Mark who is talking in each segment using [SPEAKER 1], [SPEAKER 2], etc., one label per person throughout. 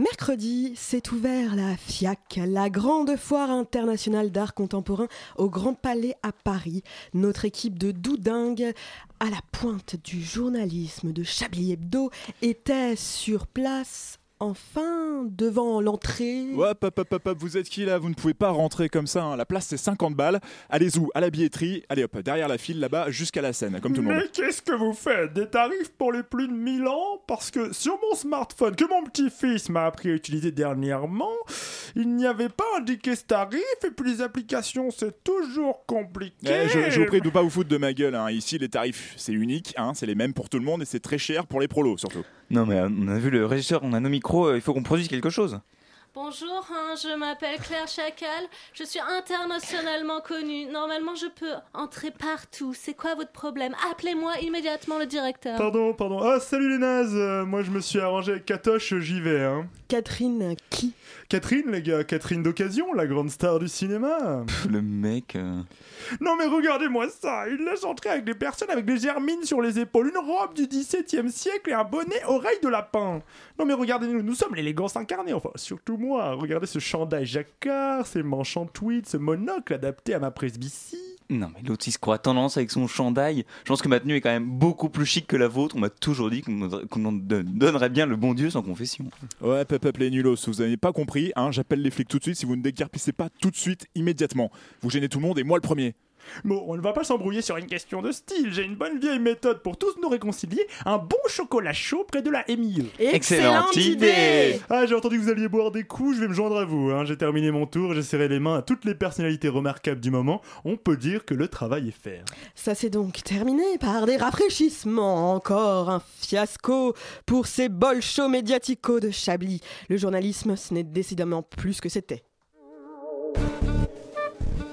[SPEAKER 1] Mercredi, s'est ouvert la FIAC, la grande foire internationale d'art contemporain au Grand Palais à Paris. Notre équipe de doudingues à la pointe du journalisme de Chablis Hebdo était sur place enfin devant l'entrée.
[SPEAKER 2] Hop, hop, hop, hop, vous êtes qui là? Vous ne pouvez pas rentrer comme ça. hein. La place c'est 50 balles. Allez où À la billetterie. Allez hop, derrière la file là-bas jusqu'à la scène, comme tout le monde.
[SPEAKER 3] Mais qu'est-ce que vous faites? Des tarifs pour les plus de 1000 ans? Parce que sur mon smartphone que mon petit-fils m'a appris à utiliser dernièrement, il n'y avait pas indiqué ce tarif et puis les applications c'est toujours compliqué.
[SPEAKER 2] Eh, je, je vous prie de pas vous foutre de ma gueule. hein. Ici, les tarifs, c'est unique, hein, c'est les mêmes pour tout le monde et c'est très cher pour les prolos surtout.
[SPEAKER 4] Non mais euh, on a vu le régisseur, on a nos micros, euh, il faut qu'on produise quelque chose.
[SPEAKER 5] Bonjour, hein, je m'appelle Claire Chacal, je suis internationalement connue. Normalement, je peux entrer partout. C'est quoi votre problème? Appelez-moi immédiatement le directeur.
[SPEAKER 3] Pardon, pardon. Ah, salut les nazes Euh, Moi je me suis arrangé avec Katoche, j'y vais. Hein.
[SPEAKER 1] Catherine, qui?
[SPEAKER 3] Catherine, les gars, Catherine d'occasion, la grande star du cinéma.
[SPEAKER 4] Pff, le mec. euh,
[SPEAKER 3] Non mais regardez-moi ça, il laisse entrer avec des personnes avec des germines sur les épaules, une robe du XVIIe siècle et un bonnet oreille de lapin. Non mais regardez-nous, nous sommes l'élégance incarnée, enfin surtout moi. Regardez ce chandail jacquard, ces manches en tweed, ce monocle adapté à ma presbytie.
[SPEAKER 4] Non mais l'autre il se croit tendance avec son chandail. Je pense que ma tenue est quand même beaucoup plus chic que la vôtre. On m'a toujours dit qu'on donnerait bien le bon Dieu sans confession.
[SPEAKER 2] Ouais, pep, les nulos, vous avez pas compris, hein, j'appelle les flics tout de suite si vous ne déguerpissez pas tout de suite, immédiatement. Vous gênez tout le monde et moi le premier.
[SPEAKER 3] Bon, on ne va pas s'embrouiller sur une question de style, j'ai une bonne vieille méthode pour tous nous réconcilier, un bon chocolat chaud près de la MIE.
[SPEAKER 4] Excellente idée
[SPEAKER 3] Ah, j'ai entendu que vous alliez boire des coups, je vais me joindre à vous. Hein. J'ai terminé mon tour, j'ai serré les mains à toutes les personnalités remarquables du moment. On peut dire que le travail est fait.
[SPEAKER 1] Ça s'est donc terminé par des rafraîchissements. Encore un fiasco pour ces bolchos médiaticaux de Chablis. Le journalisme, ce n'est décidément plus ce que c'était.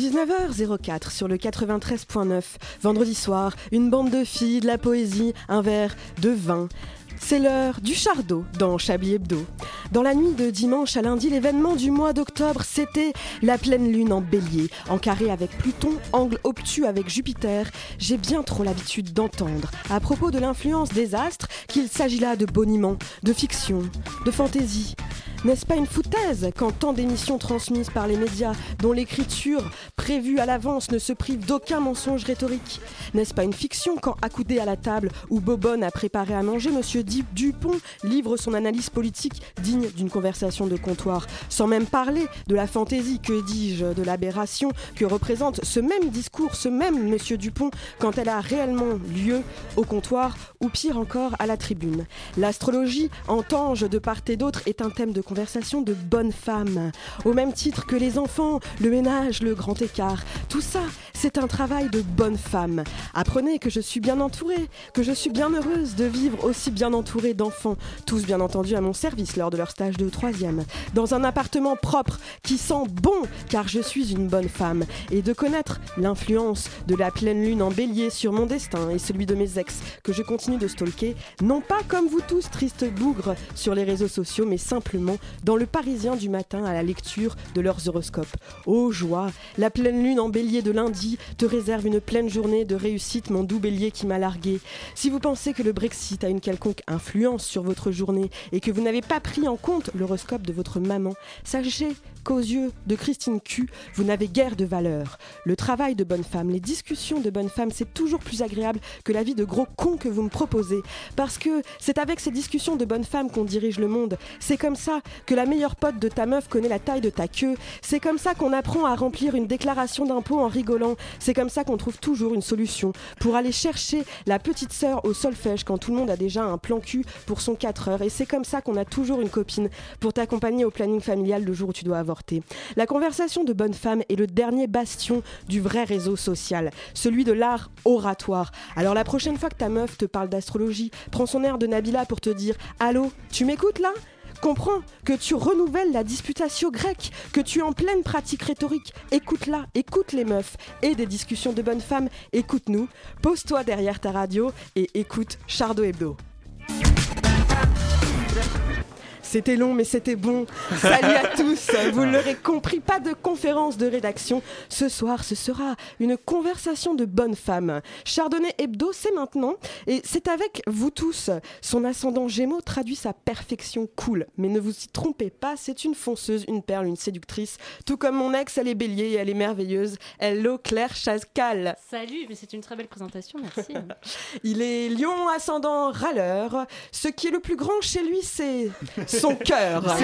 [SPEAKER 1] 19h04 sur le 93.9. Vendredi soir, une bande de filles, de la poésie, un verre de vin. C'est l'heure du chardot dans Chablis Hebdo. Dans la nuit de dimanche à lundi, l'événement du mois d'octobre, c'était la pleine lune en bélier, en carré avec Pluton, angle obtus avec Jupiter. J'ai bien trop l'habitude d'entendre, à propos de l'influence des astres, qu'il s'agit là de boniment, de fiction, de fantaisie. N'est-ce pas une foutaise quand tant d'émissions transmises par les médias, dont l'écriture prévue à l'avance ne se prive d'aucun mensonge rhétorique N'est-ce pas une fiction quand, accoudé à la table où Bobonne a préparé à manger, Monsieur Dupont livre son analyse politique digne d'une conversation de comptoir, sans même parler de la fantaisie, que dis-je, de l'aberration que représente ce même discours, ce même Monsieur Dupont, quand elle a réellement lieu au comptoir ou pire encore à la tribune? L'astrologie, en tange de part et d'autre, est un thème de conversation de bonnes femmes. Au même titre que les enfants, le ménage, le grand écart. Tout ça, c'est un travail de bonne femme. Apprenez que je suis bien entourée, que je suis bien heureuse de vivre aussi bien entourée d'enfants, tous bien entendu à mon service lors de leur stage de troisième, dans un appartement propre qui sent bon car je suis une bonne femme, et de connaître l'influence de la pleine lune en bélier sur mon destin et celui de mes ex que je continue de stalker, non pas comme vous tous, tristes bougres, sur les réseaux sociaux, mais simplement dans le Parisien du matin à la lecture de leurs horoscopes. Ô joie, la pleine lune en bélier de lundi te réserve une pleine journée de réussite, mon doux bélier qui m'a largué. Si vous pensez que le Brexit a une quelconque influence sur votre journée et que vous n'avez pas pris en compte l'horoscope de votre maman, sachez qu'aux yeux de Christine Q, vous n'avez guère de valeur. Le travail de bonne femme, les discussions de bonne femme, c'est toujours plus agréable que la vie de gros con que vous me proposez. Parce que c'est avec ces discussions de bonne femme qu'on dirige le monde. C'est comme ça que la meilleure pote de ta meuf connaît la taille de ta queue. C'est comme ça qu'on apprend à remplir une déclaration d'impôt en rigolant. C'est comme ça qu'on trouve toujours une solution pour aller chercher la petite sœur au solfège quand tout le monde a déjà un plan cul pour son 4 heures. Et c'est comme ça qu'on a toujours une copine pour t'accompagner au planning familial le jour où tu dois La conversation de bonne femme est le dernier bastion du vrai réseau social, celui de l'art oratoire. Alors la prochaine fois que ta meuf te parle d'astrologie, prends son air de Nabila pour te dire Allô, tu m'écoutes là? Comprends que tu renouvelles la disputatio grecque, que tu es en pleine pratique rhétorique. Écoute-la, écoute les meufs et des discussions de bonnes femmes. Écoute-nous, pose-toi derrière ta radio et écoute Chardo Hebdo. C'était long, mais c'était bon. Salut à tous. Vous l'aurez compris, pas de conférence de rédaction. Ce soir, ce sera une conversation de bonnes femmes. Chardonnay Hebdo, c'est maintenant. Et c'est avec vous tous. Son ascendant Gémeaux traduit sa perfection cool. Mais ne vous y trompez pas, c'est une fonceuse, une perle, une séductrice. Tout comme mon ex, elle est bélier et elle est merveilleuse. Hello, Claire Chascal.
[SPEAKER 5] Salut, mais c'est une très belle présentation, merci.
[SPEAKER 1] Il est lion ascendant râleur. Ce qui est le plus grand chez lui, c'est son cœur.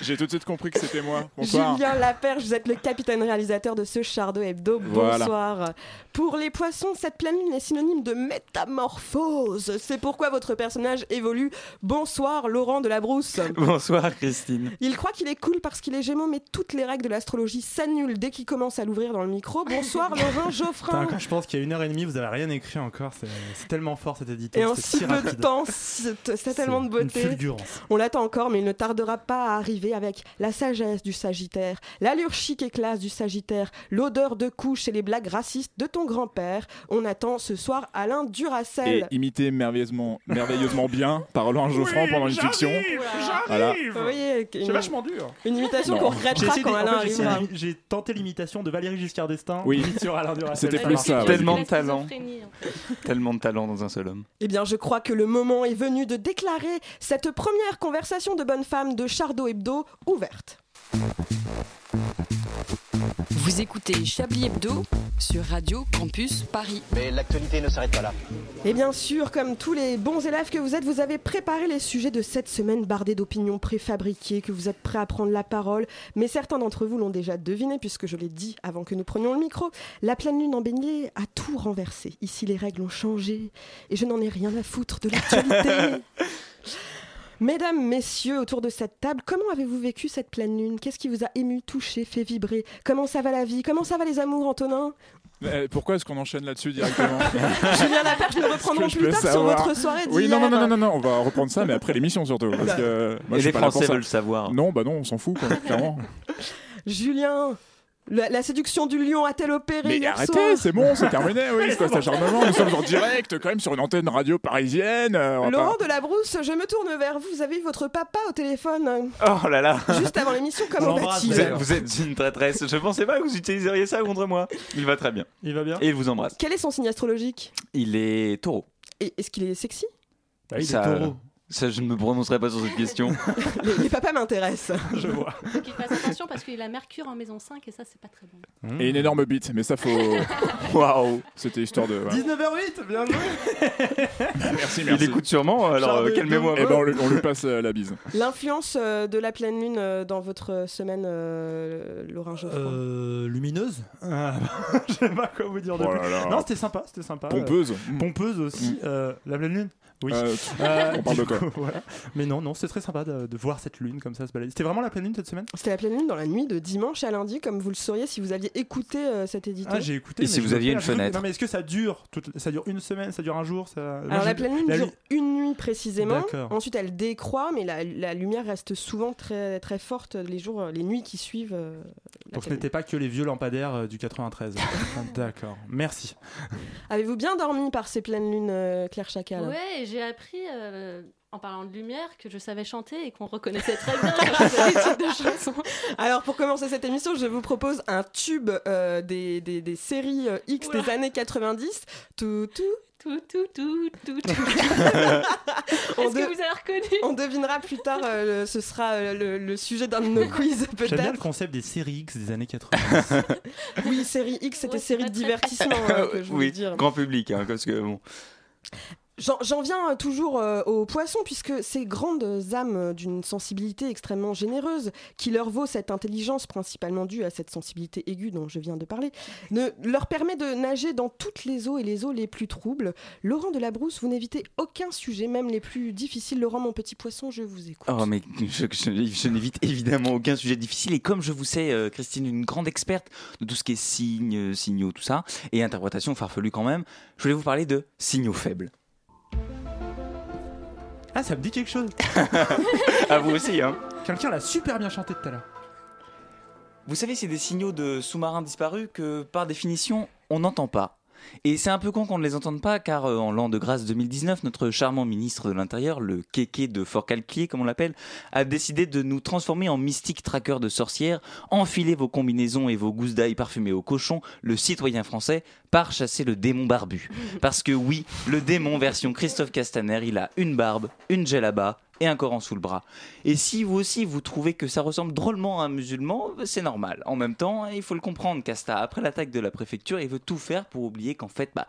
[SPEAKER 2] J'ai tout de suite compris que c'était moi. Bonsoir.
[SPEAKER 1] Julien Laperche, vous êtes le capitaine réalisateur de ce Chardot Hebdo.
[SPEAKER 2] Voilà.
[SPEAKER 1] Bonsoir. Pour les poissons, cette pleine lune est synonyme de métamorphose. C'est pourquoi votre personnage évolue. Bonsoir, Laurent de la Brousse.
[SPEAKER 4] Bonsoir Christine.
[SPEAKER 1] Il croit qu'il est cool parce qu'il est gémeaux, mais toutes les règles de l'astrologie s'annulent dès qu'il commence à l'ouvrir dans le micro. Bonsoir, Laurent Geoffrin.
[SPEAKER 3] Putain, je pense qu'il y a une heure et demie, vous avez rien écrit encore. C'est tellement fort cet éditeur.
[SPEAKER 1] Et en si peu de temps, c'est tellement de beauté. On l'attend encore, mais il ne tardera pas à arriver avec la sagesse du Sagittaire, l'allure chic et classe du Sagittaire, l'odeur de couche et les blagues racistes de ton grand-père. On attend ce soir Alain
[SPEAKER 2] Et
[SPEAKER 1] Duracel.
[SPEAKER 2] imité merveilleusement, merveilleusement bien par Laurent Geoffrand
[SPEAKER 3] Oui,
[SPEAKER 2] pendant une fiction.
[SPEAKER 3] J'arrive
[SPEAKER 2] Voilà.
[SPEAKER 3] C'est vachement dur.
[SPEAKER 1] une imitation qu'on regrettera quand
[SPEAKER 3] en
[SPEAKER 1] Alain
[SPEAKER 3] fait, j'ai
[SPEAKER 1] arrivera.
[SPEAKER 3] J'ai tenté l'imitation de Valérie Giscard d'Estaing.
[SPEAKER 2] Oui.
[SPEAKER 3] sur Alain Duracell.
[SPEAKER 2] C'était plus ça.
[SPEAKER 4] Tellement de talent.
[SPEAKER 5] en.
[SPEAKER 4] Tellement de talent dans un seul homme.
[SPEAKER 1] Eh bien, je crois que le moment est venu de déclarer cette première conversation de bonne femme de Chardot Hebdo ouverte.
[SPEAKER 6] Vous écoutez Chablis Hebdo sur Radio Campus Paris.
[SPEAKER 7] Mais l'actualité ne s'arrête pas là.
[SPEAKER 1] Et bien sûr, comme tous les bons élèves que vous êtes, vous avez préparé les sujets de cette semaine bardés d'opinions préfabriquées, que vous êtes prêts à prendre la parole. Mais certains d'entre vous l'ont déjà deviné, puisque je l'ai dit avant que nous prenions le micro. La pleine lune en baignée a tout renversé. Ici, les règles ont changé, et je n'en ai rien à foutre de l'actualité. Mesdames, messieurs, autour de cette table, comment avez-vous vécu cette pleine lune? Qu'est-ce qui vous a ému, touché, fait vibrer? Comment ça va la vie? Comment ça va les amours, Antonin?
[SPEAKER 2] Euh, pourquoi est-ce qu'on enchaîne là-dessus directement?
[SPEAKER 1] Julien Laperche, nous reprendrons
[SPEAKER 2] que
[SPEAKER 1] plus tard sur votre soirée
[SPEAKER 2] Oui, non, non,
[SPEAKER 1] d'hier.
[SPEAKER 2] non, non, non, on va reprendre ça, mais après l'émission surtout. Parce que moi,
[SPEAKER 4] Et
[SPEAKER 2] je
[SPEAKER 4] les Français
[SPEAKER 2] ça.
[SPEAKER 4] veulent savoir.
[SPEAKER 2] Non, bah non, on s'en fout, quoi, clairement.
[SPEAKER 1] Julien, la, la séduction du lion a-t-elle opéré
[SPEAKER 2] Mais
[SPEAKER 1] hier
[SPEAKER 2] arrêtez, c'est bon, c'est terminé, oui, c'est quoi cet acharnement Nous sommes en direct, quand même, sur une antenne radio parisienne. euh,
[SPEAKER 1] Laurent
[SPEAKER 2] pas-
[SPEAKER 1] de la Brousse, je me tourne vers vous. Vous avez votre papa au téléphone
[SPEAKER 4] Oh là là
[SPEAKER 1] juste avant l'émission. Comment va-t-il
[SPEAKER 4] vous êtes, vous êtes une traîtresse. Je pensais pas que vous utiliseriez ça contre moi. Il va très bien.
[SPEAKER 3] Il va bien
[SPEAKER 4] Et il vous embrasse.
[SPEAKER 1] Quel est son signe astrologique?
[SPEAKER 4] Il est taureau.
[SPEAKER 1] Et est-ce qu'il est sexy?
[SPEAKER 3] Bah, Il est taureau.
[SPEAKER 4] Ça, je ne me prononcerai pas sur cette question.
[SPEAKER 1] les, les papas m'intéressent.
[SPEAKER 3] Je vois.
[SPEAKER 5] Faut qu'il fasse attention parce qu'il a Mercure en maison 5 et ça, c'est pas très bon.
[SPEAKER 2] Et une énorme bite, mais ça faut.
[SPEAKER 4] Waouh
[SPEAKER 2] C'était histoire de. voilà.
[SPEAKER 3] 19h08, bien joué.
[SPEAKER 2] Merci,
[SPEAKER 4] Il
[SPEAKER 2] merci.
[SPEAKER 4] écoute sûrement, alors euh, calmez-moi.
[SPEAKER 2] Eh ben, on, lui- on lui passe euh, la bise.
[SPEAKER 1] L'influence euh, de la pleine lune euh, dans votre semaine, euh, Laurent Geoffroy
[SPEAKER 3] Euh, lumineuse? Ah, Je sais pas quoi vous dire de
[SPEAKER 2] Oh
[SPEAKER 3] plus.
[SPEAKER 2] là.
[SPEAKER 3] Non, c'était sympa, c'était sympa.
[SPEAKER 2] Pompeuse.
[SPEAKER 3] Euh, pompeuse aussi. euh, la pleine lune Oui.
[SPEAKER 2] Euh,
[SPEAKER 3] Euh,
[SPEAKER 2] on parle de quoi
[SPEAKER 3] coup, voilà. Mais non, non, c'était très sympa de, de voir cette lune comme ça se balader. C'était vraiment la pleine lune cette semaine?
[SPEAKER 1] C'était la pleine lune dans la nuit de dimanche à lundi, comme vous le sauriez si vous aviez écouté euh, cet édito.
[SPEAKER 3] Ah, j'ai écouté.
[SPEAKER 4] Et
[SPEAKER 3] mais
[SPEAKER 4] si vous aviez une
[SPEAKER 3] chose.
[SPEAKER 4] fenêtre
[SPEAKER 3] Non, mais est-ce que ça dure toute... Ça dure une semaine Ça dure un jour ça...
[SPEAKER 1] Alors la pleine lune
[SPEAKER 3] la
[SPEAKER 1] dure une nuit précisément.
[SPEAKER 3] D'accord.
[SPEAKER 1] Ensuite elle décroît, mais la, la lumière reste souvent très très forte les jours, les nuits qui suivent. euh,
[SPEAKER 3] Donc ce n'était pas que les vieux lampadaires euh, du 93. Ah, D'accord. Merci.
[SPEAKER 1] Avez-vous bien dormi par ces pleines lunes, euh, Claire Chacal
[SPEAKER 5] Ouais, j'ai appris euh, en parlant de lumière que je savais chanter et qu'on reconnaissait très bien titres de chansons.
[SPEAKER 1] Alors pour commencer cette émission, je vous propose un tube euh, des, des, des séries euh, X
[SPEAKER 5] Oula.
[SPEAKER 1] des années 90. Tout, tout.
[SPEAKER 5] Tout, tout, tout, tout, tout.
[SPEAKER 1] On,
[SPEAKER 5] Est-ce
[SPEAKER 1] de-
[SPEAKER 5] que vous avez reconnu?
[SPEAKER 1] on devinera plus tard, euh, le- ce sera euh, le, le sujet d'un de nos quiz
[SPEAKER 3] J'aime bien
[SPEAKER 1] peut-être.
[SPEAKER 3] le concept des séries X des années 90.
[SPEAKER 1] Oui, série X, c'était
[SPEAKER 5] Ouais,
[SPEAKER 1] série de divertissement hein, que je voulais
[SPEAKER 4] oui,
[SPEAKER 1] dire.
[SPEAKER 4] grand public, hein, parce que bon.
[SPEAKER 1] J'en viens toujours euh, aux poissons, puisque ces grandes âmes d'une sensibilité extrêmement généreuse, qui leur vaut cette intelligence principalement due à cette sensibilité aiguë dont je viens de parler, leur permet de nager dans toutes les eaux et les eaux les plus troubles. Laurent de la Brousse, vous n'évitez aucun sujet, même les plus difficiles. Laurent, mon petit poisson, je vous écoute.
[SPEAKER 4] Oh, mais je n'évite évidemment aucun sujet difficile. Et comme je vous sais, euh, Christine, une grande experte de tout ce qui est signes, euh, signaux, tout ça, et interprétation farfelue quand même, je voulais vous parler de signaux faibles.
[SPEAKER 3] Ah, ça me dit quelque chose.
[SPEAKER 4] À vous aussi, hein.
[SPEAKER 3] Quelqu'un l'a super bien chanté tout à l'heure.
[SPEAKER 4] Vous savez, c'est des signaux de sous-marins disparus que, par définition, on n'entend pas. Et c'est un peu con qu'on ne les entende pas, car euh, en l'an de grâce 2019, notre charmant ministre de l'Intérieur, le kéké de Fort Calquier, comme on l'appelle, a décidé de nous transformer en mystique traqueur de sorcières, enfiler vos combinaisons et vos gousses d'ail parfumées au cochon, le citoyen français part chasser le démon barbu. Parce que oui, le démon version Christophe Castaner, il a une barbe, une djellaba et un Coran sous le bras. Et si vous aussi vous trouvez que ça ressemble drôlement à un musulman, c'est normal. En même temps, il faut le comprendre, Casta, après l'attaque de la préfecture, il veut tout faire pour oublier qu'en fait, bah,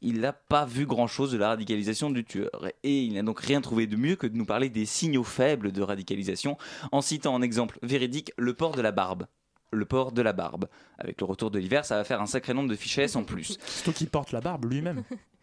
[SPEAKER 4] il n'a pas vu grand-chose de la radicalisation du tueur. Et il n'a donc rien trouvé de mieux que de nous parler des signaux faibles de radicalisation, en citant en exemple véridique le port de la barbe. Le port de la barbe. Avec le retour de l'hiver, ça va faire un sacré nombre de fichés en plus.
[SPEAKER 3] Surtout qu'il porte la barbe lui-même.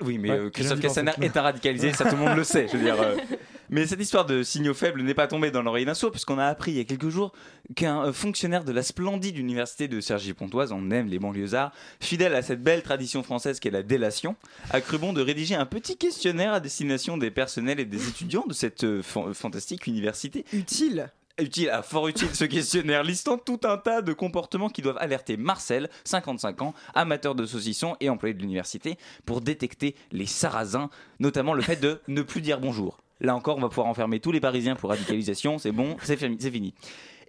[SPEAKER 4] Oui, mais
[SPEAKER 3] Ouais,
[SPEAKER 4] euh, Christophe Castaner est un radicalisé, ça tout le monde le sait. Je veux dire, euh. Mais cette histoire de signaux faibles n'est pas tombée dans l'oreille d'un sourd, puisqu'on a appris il y a quelques jours qu'un euh, fonctionnaire de la splendide université de Cergy-Pontoise, on aime les banlieusards, fidèle à cette belle tradition française qu'est la délation, a cru bon de rédiger un petit questionnaire à destination des personnels et des étudiants de cette euh, fan- fantastique université
[SPEAKER 1] Utile.
[SPEAKER 4] Utile, ah, fort utile ce questionnaire, listant tout un tas de comportements qui doivent alerter Marcel, 55 ans, amateur de saucisson et employé de l'université, pour détecter les sarrasins, notamment le fait de ne plus dire bonjour. Là encore, on va pouvoir enfermer tous les Parisiens pour radicalisation, c'est bon, c'est fini.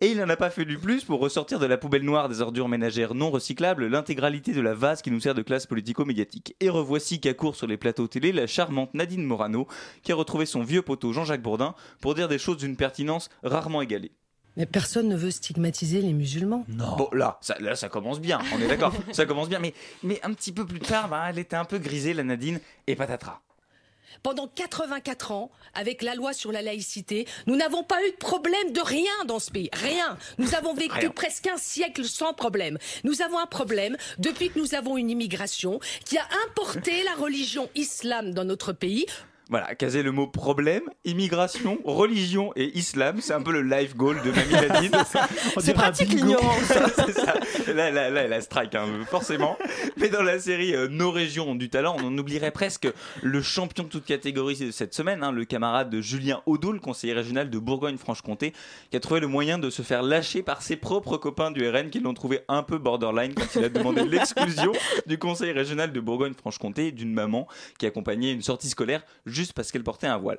[SPEAKER 4] Et il n'en a pas fallu plus pour ressortir de la poubelle noire des ordures ménagères non recyclables l'intégralité de la vase qui nous sert de classe politico-médiatique. Et revoici qu'à court sur les plateaux télé la charmante Nadine Morano qui a retrouvé son vieux poteau Jean-Jacques Bourdin pour dire des choses d'une pertinence rarement égalée.
[SPEAKER 8] Mais personne ne veut stigmatiser les musulmans.
[SPEAKER 4] Bon, là ça, là, ça commence bien, on est d'accord, ça commence bien, mais, mais un petit peu plus tard, bah, elle était un peu grisée, la Nadine, et patatras.
[SPEAKER 8] Pendant 84 ans, avec la loi sur la laïcité, nous n'avons pas eu de problème de rien dans ce pays. Rien. Nous avons vécu
[SPEAKER 4] Rien.
[SPEAKER 8] presque un siècle sans problème. Nous avons un problème depuis que nous avons une immigration qui a importé la religion islam dans notre pays.
[SPEAKER 4] Voilà, caser le mot problème, immigration, religion et islam, c'est un peu le life goal de Mamie Nadine.
[SPEAKER 1] C'est pratique l'ignorance.
[SPEAKER 4] c'est ça. Là, là, là, elle a strike, hein, forcément. Mais dans la série euh, Nos régions ont du talent, on en oublierait presque le champion de toute catégorie de cette semaine, hein, le camarade de Julien Audoul, conseiller régional de Bourgogne-Franche-Comté, qui a trouvé le moyen de se faire lâcher par ses propres copains du RN qui l'ont trouvé un peu borderline quand il a demandé l'exclusion du conseil régional de Bourgogne-Franche-Comté d'une maman qui accompagnait une sortie scolaire juste parce qu'elle portait un voile.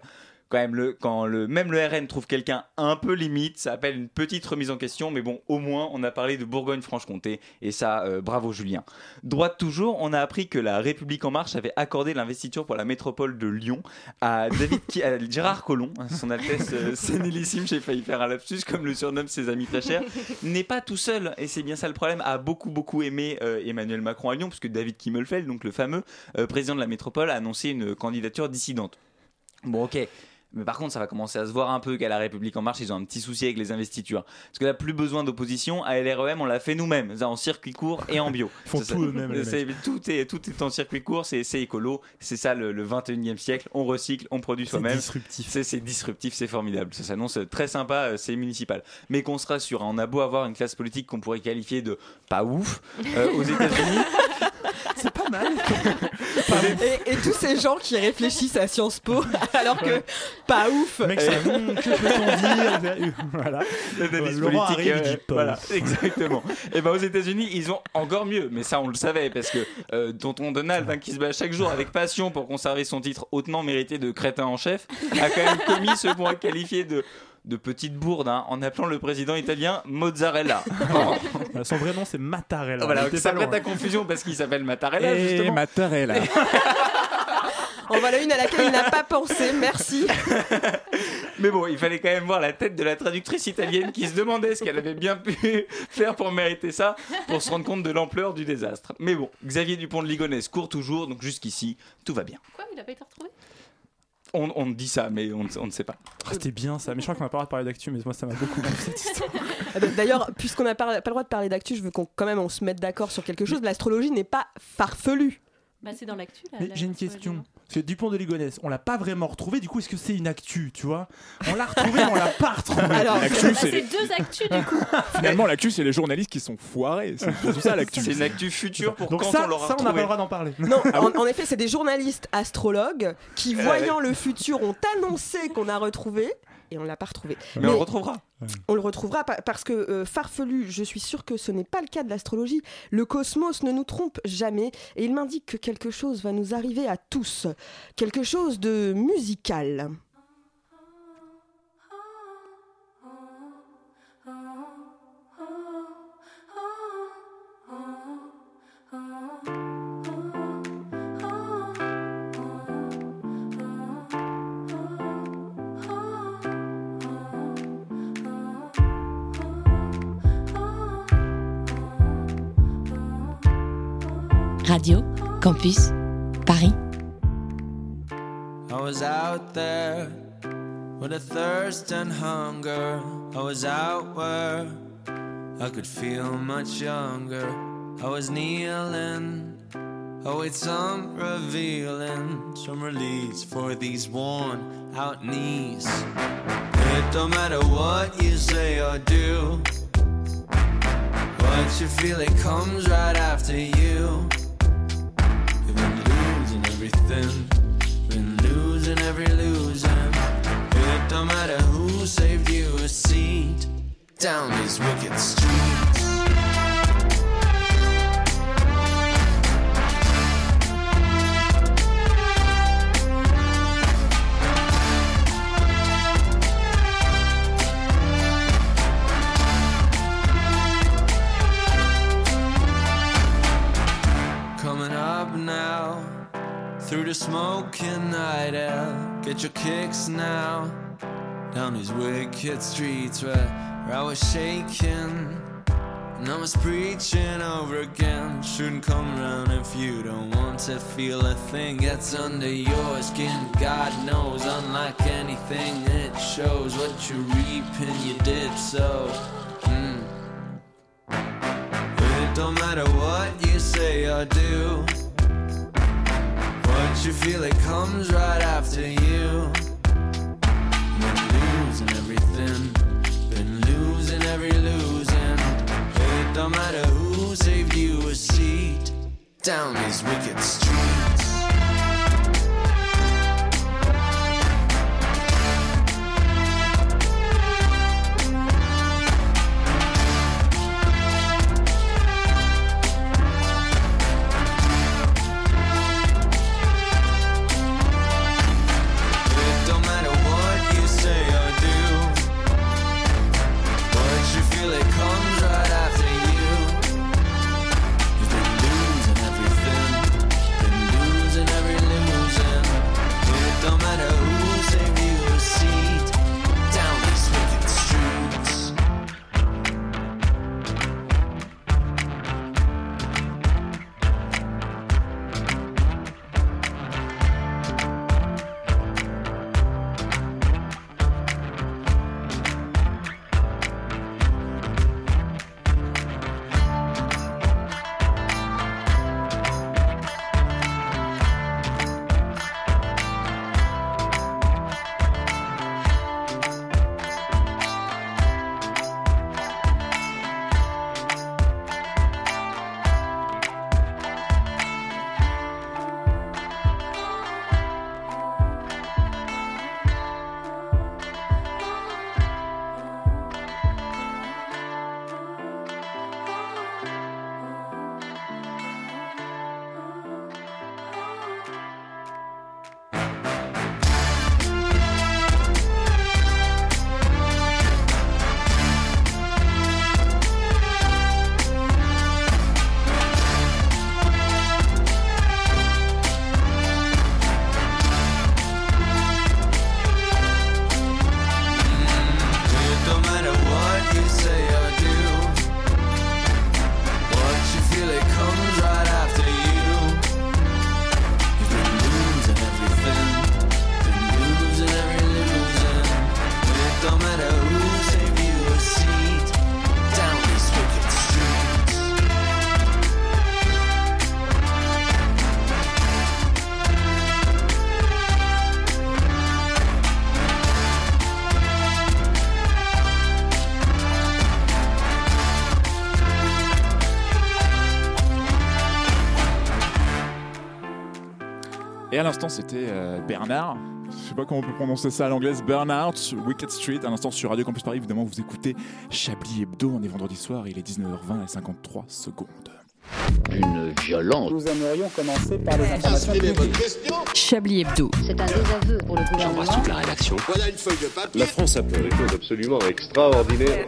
[SPEAKER 4] Quand même, le, quand le, même le RN trouve quelqu'un un peu limite, ça appelle une petite remise en question, mais bon, au moins, on a parlé de Bourgogne-Franche-Comté, et ça, euh, bravo Julien. Droite toujours, on a appris que la République En Marche avait accordé l'investiture pour la métropole de Lyon à, David, à Gérard Collomb, hein, son Altesse euh, Sénilissime, j'ai failli faire un lapsus, comme le surnomme ses amis très chers, n'est pas tout seul, et c'est bien ça le problème, a beaucoup, beaucoup aimé euh, Emmanuel Macron à Lyon, puisque David Kimmelfeld, donc le fameux euh, président de la métropole, a annoncé une candidature dissidente. Bon, ok. Mais par contre, ça va commencer à se voir un peu qu'à la République En Marche, ils ont un petit souci avec les investitures. Parce que là, plus besoin d'opposition. À LREM, on l'a fait nous-mêmes, en circuit court et en bio.
[SPEAKER 3] Ils font
[SPEAKER 4] ça.
[SPEAKER 3] tout eux-mêmes,
[SPEAKER 4] Tout est, tout est en circuit court, c'est c'est écolo. C'est ça le, le 21e siècle. On recycle, on produit
[SPEAKER 3] C'est
[SPEAKER 4] soi-même.
[SPEAKER 3] disruptif.
[SPEAKER 4] C'est c'est disruptif, c'est formidable. Ça s'annonce très sympa, euh, c'est municipal. Mais qu'on se rassure, hein, on a beau avoir une classe politique qu'on pourrait qualifier de pas ouf euh, aux États-Unis.
[SPEAKER 1] Et, et tous ces gens qui réfléchissent à Sciences Po, alors que pas ouf.
[SPEAKER 3] Mec, ça, hum, que peut-on dire Voilà.
[SPEAKER 4] L'analyse
[SPEAKER 3] Laurent
[SPEAKER 4] politique,
[SPEAKER 3] arrive, il
[SPEAKER 4] euh,
[SPEAKER 3] dit pas
[SPEAKER 4] voilà,
[SPEAKER 3] ouf.
[SPEAKER 4] exactement. Et ben aux États-Unis, ils ont encore mieux, mais ça on le savait parce que euh, tonton Donald, hein, qui se bat chaque jour avec passion pour conserver son titre hautement mérité de crétin en chef, a quand même commis ce point qualifié de de petite bourde hein, en appelant le président italien Mozzarella.
[SPEAKER 3] Son vrai nom, c'est Mattarella.
[SPEAKER 4] voilà,
[SPEAKER 3] Il était
[SPEAKER 4] ça prête à confusion parce qu'il s'appelle Mattarella
[SPEAKER 2] Et
[SPEAKER 4] justement.
[SPEAKER 2] Mattarella.
[SPEAKER 1] En voilà une à laquelle il n'a pas pensé, merci.
[SPEAKER 4] Mais bon, il fallait quand même voir la tête de la traductrice italienne qui se demandait ce qu'elle avait bien pu faire pour mériter ça, pour se rendre compte de l'ampleur du désastre. Mais bon, Xavier Dupont de Ligonnès court toujours, donc jusqu'ici, tout va bien.
[SPEAKER 5] Quoi Il a pas été retrouvé?
[SPEAKER 4] On, on dit ça, mais on, ne- on ne sait pas.
[SPEAKER 3] Ah, C'était bien ça, mais je crois qu'on n'a pas le droit de parler d'actu, mais moi ça m'a beaucoup plu cette histoire.
[SPEAKER 1] D'ailleurs, puisqu'on n'a pas, pas le droit de parler d'actu, je veux qu'on quand même on se mette d'accord sur quelque chose. L'astrologie n'est pas farfelue.
[SPEAKER 5] Bah, c'est dans l'actu là.
[SPEAKER 3] Mais
[SPEAKER 5] la-
[SPEAKER 3] j'ai une question. Parce que Dupont de Ligonnès, on l'a pas vraiment retrouvé. Du coup, est-ce que c'est une actu, tu vois? On l'a retrouvé, mais on l'a pas retrouvé.
[SPEAKER 1] Alors,
[SPEAKER 2] L'actu, c'est
[SPEAKER 5] c'est deux actus du coup.
[SPEAKER 2] finalement l'actu, c'est les journalistes qui sont foirés. C'est tout ça l'actu.
[SPEAKER 4] C'est une actu future pour
[SPEAKER 3] Donc
[SPEAKER 4] quand
[SPEAKER 3] ça,
[SPEAKER 4] on l'aura
[SPEAKER 3] ça, on n'a pas le droit d'en parler.
[SPEAKER 1] Non,
[SPEAKER 2] Ah
[SPEAKER 1] en, en effet, c'est des journalistes astrologues qui, voyant le futur, ont annoncé qu'on a retrouvé. Et on l'a pas retrouvé.
[SPEAKER 4] Mais on le retrouvera.
[SPEAKER 1] On le retrouvera pa- parce que euh, farfelu, je suis sûr que ce n'est pas le cas de l'astrologie. Le cosmos ne nous trompe jamais et il m'indique que quelque chose va nous arriver à tous. Quelque chose de musical.
[SPEAKER 6] Radio Campus Paris.
[SPEAKER 9] I was out there with a thirst and hunger. I was out where I could feel much younger. I was kneeling, await some revealing, some release for these worn out knees. It don't matter what you say or do. What you feel, it comes right after you. Everything been losing every losing. It don't matter who saved you a seat down these wicked streets. Through the smoking night air. Get your kicks now down these wicked streets where, I was shaking. And I was preaching over again. Shouldn't come around if you don't want to feel a thing gets under your skin. God knows, unlike anything, it shows what you reap and you did so. Mm. It don't matter what you say or do. What you feel, it comes right after you. Been losing everything, been losing every losing. It don't matter who saved you a seat down these wicked streets.
[SPEAKER 2] À l'instant, c'était euh, Bernard. Je sais pas comment on peut prononcer ça à l'anglaise. Bernard, Wicked Street. À l'instant, sur Radio Campus Paris, évidemment, vous écoutez Chablis Hebdo. On est vendredi soir, il est 19h20 et 53 secondes.
[SPEAKER 10] Une violence.
[SPEAKER 11] Nous aimerions commencer par les informations
[SPEAKER 6] Chablis Hebdo.
[SPEAKER 12] C'est un désaveu pour le gouvernement.
[SPEAKER 10] la rédaction.
[SPEAKER 13] Voilà une feuille de papier.
[SPEAKER 14] La France a fait des choses absolument extraordinaires.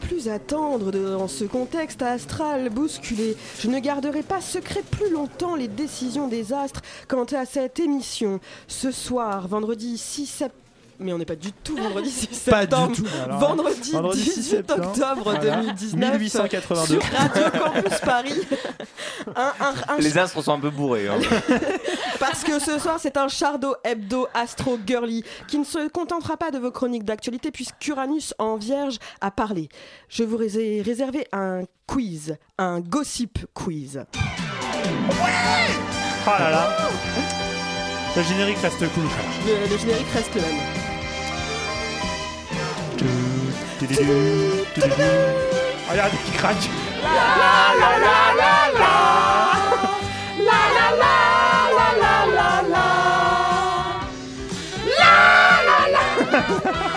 [SPEAKER 1] Plus attendre dans ce contexte astral bousculé, je ne garderai pas secret plus longtemps les décisions des astres quant à cette émission. Ce soir, vendredi 6 septembre. Mais on n'est pas du tout vendredi 6
[SPEAKER 3] Pas
[SPEAKER 1] septembre.
[SPEAKER 3] du tout. alors.
[SPEAKER 1] Vendredi,
[SPEAKER 3] Vendredi 6
[SPEAKER 1] 18
[SPEAKER 3] septembre.
[SPEAKER 1] octobre
[SPEAKER 3] Voilà.
[SPEAKER 1] 2019.
[SPEAKER 3] 1882.
[SPEAKER 1] Sur Radio Campus Paris. Un- un- un
[SPEAKER 4] Les astres sont un peu bourrés. hein.
[SPEAKER 1] parce que ce soir, c'est un chardo hebdo astro girly qui ne se contentera pas de vos chroniques d'actualité puisqu'Uranus en vierge a parlé. Je vous ai réservé un quiz, un gossip quiz.
[SPEAKER 3] Oh là là. Le générique reste cool.
[SPEAKER 1] Le, le générique reste le même.
[SPEAKER 3] Ayağındaki kaç. La
[SPEAKER 1] la la la la. La la la la la la la. La la la.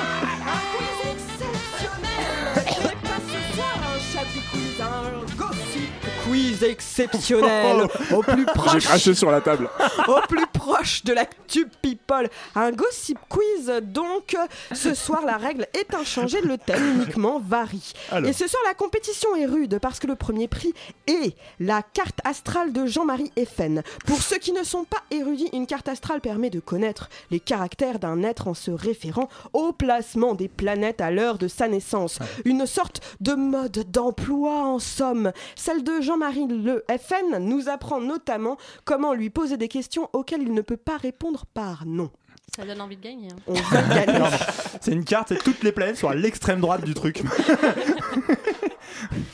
[SPEAKER 1] Exceptionnel au plus
[SPEAKER 2] J'ai
[SPEAKER 1] proche
[SPEAKER 2] craché sur la table.
[SPEAKER 1] au plus proche de l'actu people. Un gossip quiz, donc ce soir la règle est inchangée, le thème uniquement varie.
[SPEAKER 3] Alors.
[SPEAKER 1] Et ce soir la compétition est rude parce que le premier prix est la carte astrale de Jean-Marie Effen. Pour ceux qui ne sont pas érudits, une carte astrale permet de connaître les caractères d'un être en se référant au placement des planètes à l'heure de sa naissance. Une sorte de mode d'emploi en somme. Celle de Jean-Marie Le FN nous apprend notamment comment lui poser des questions auxquelles il ne peut pas répondre par non.
[SPEAKER 5] Ça donne envie de gagner. hein.
[SPEAKER 1] On gagner.
[SPEAKER 3] C'est une carte et toutes les planètes sont à l'extrême droite du truc.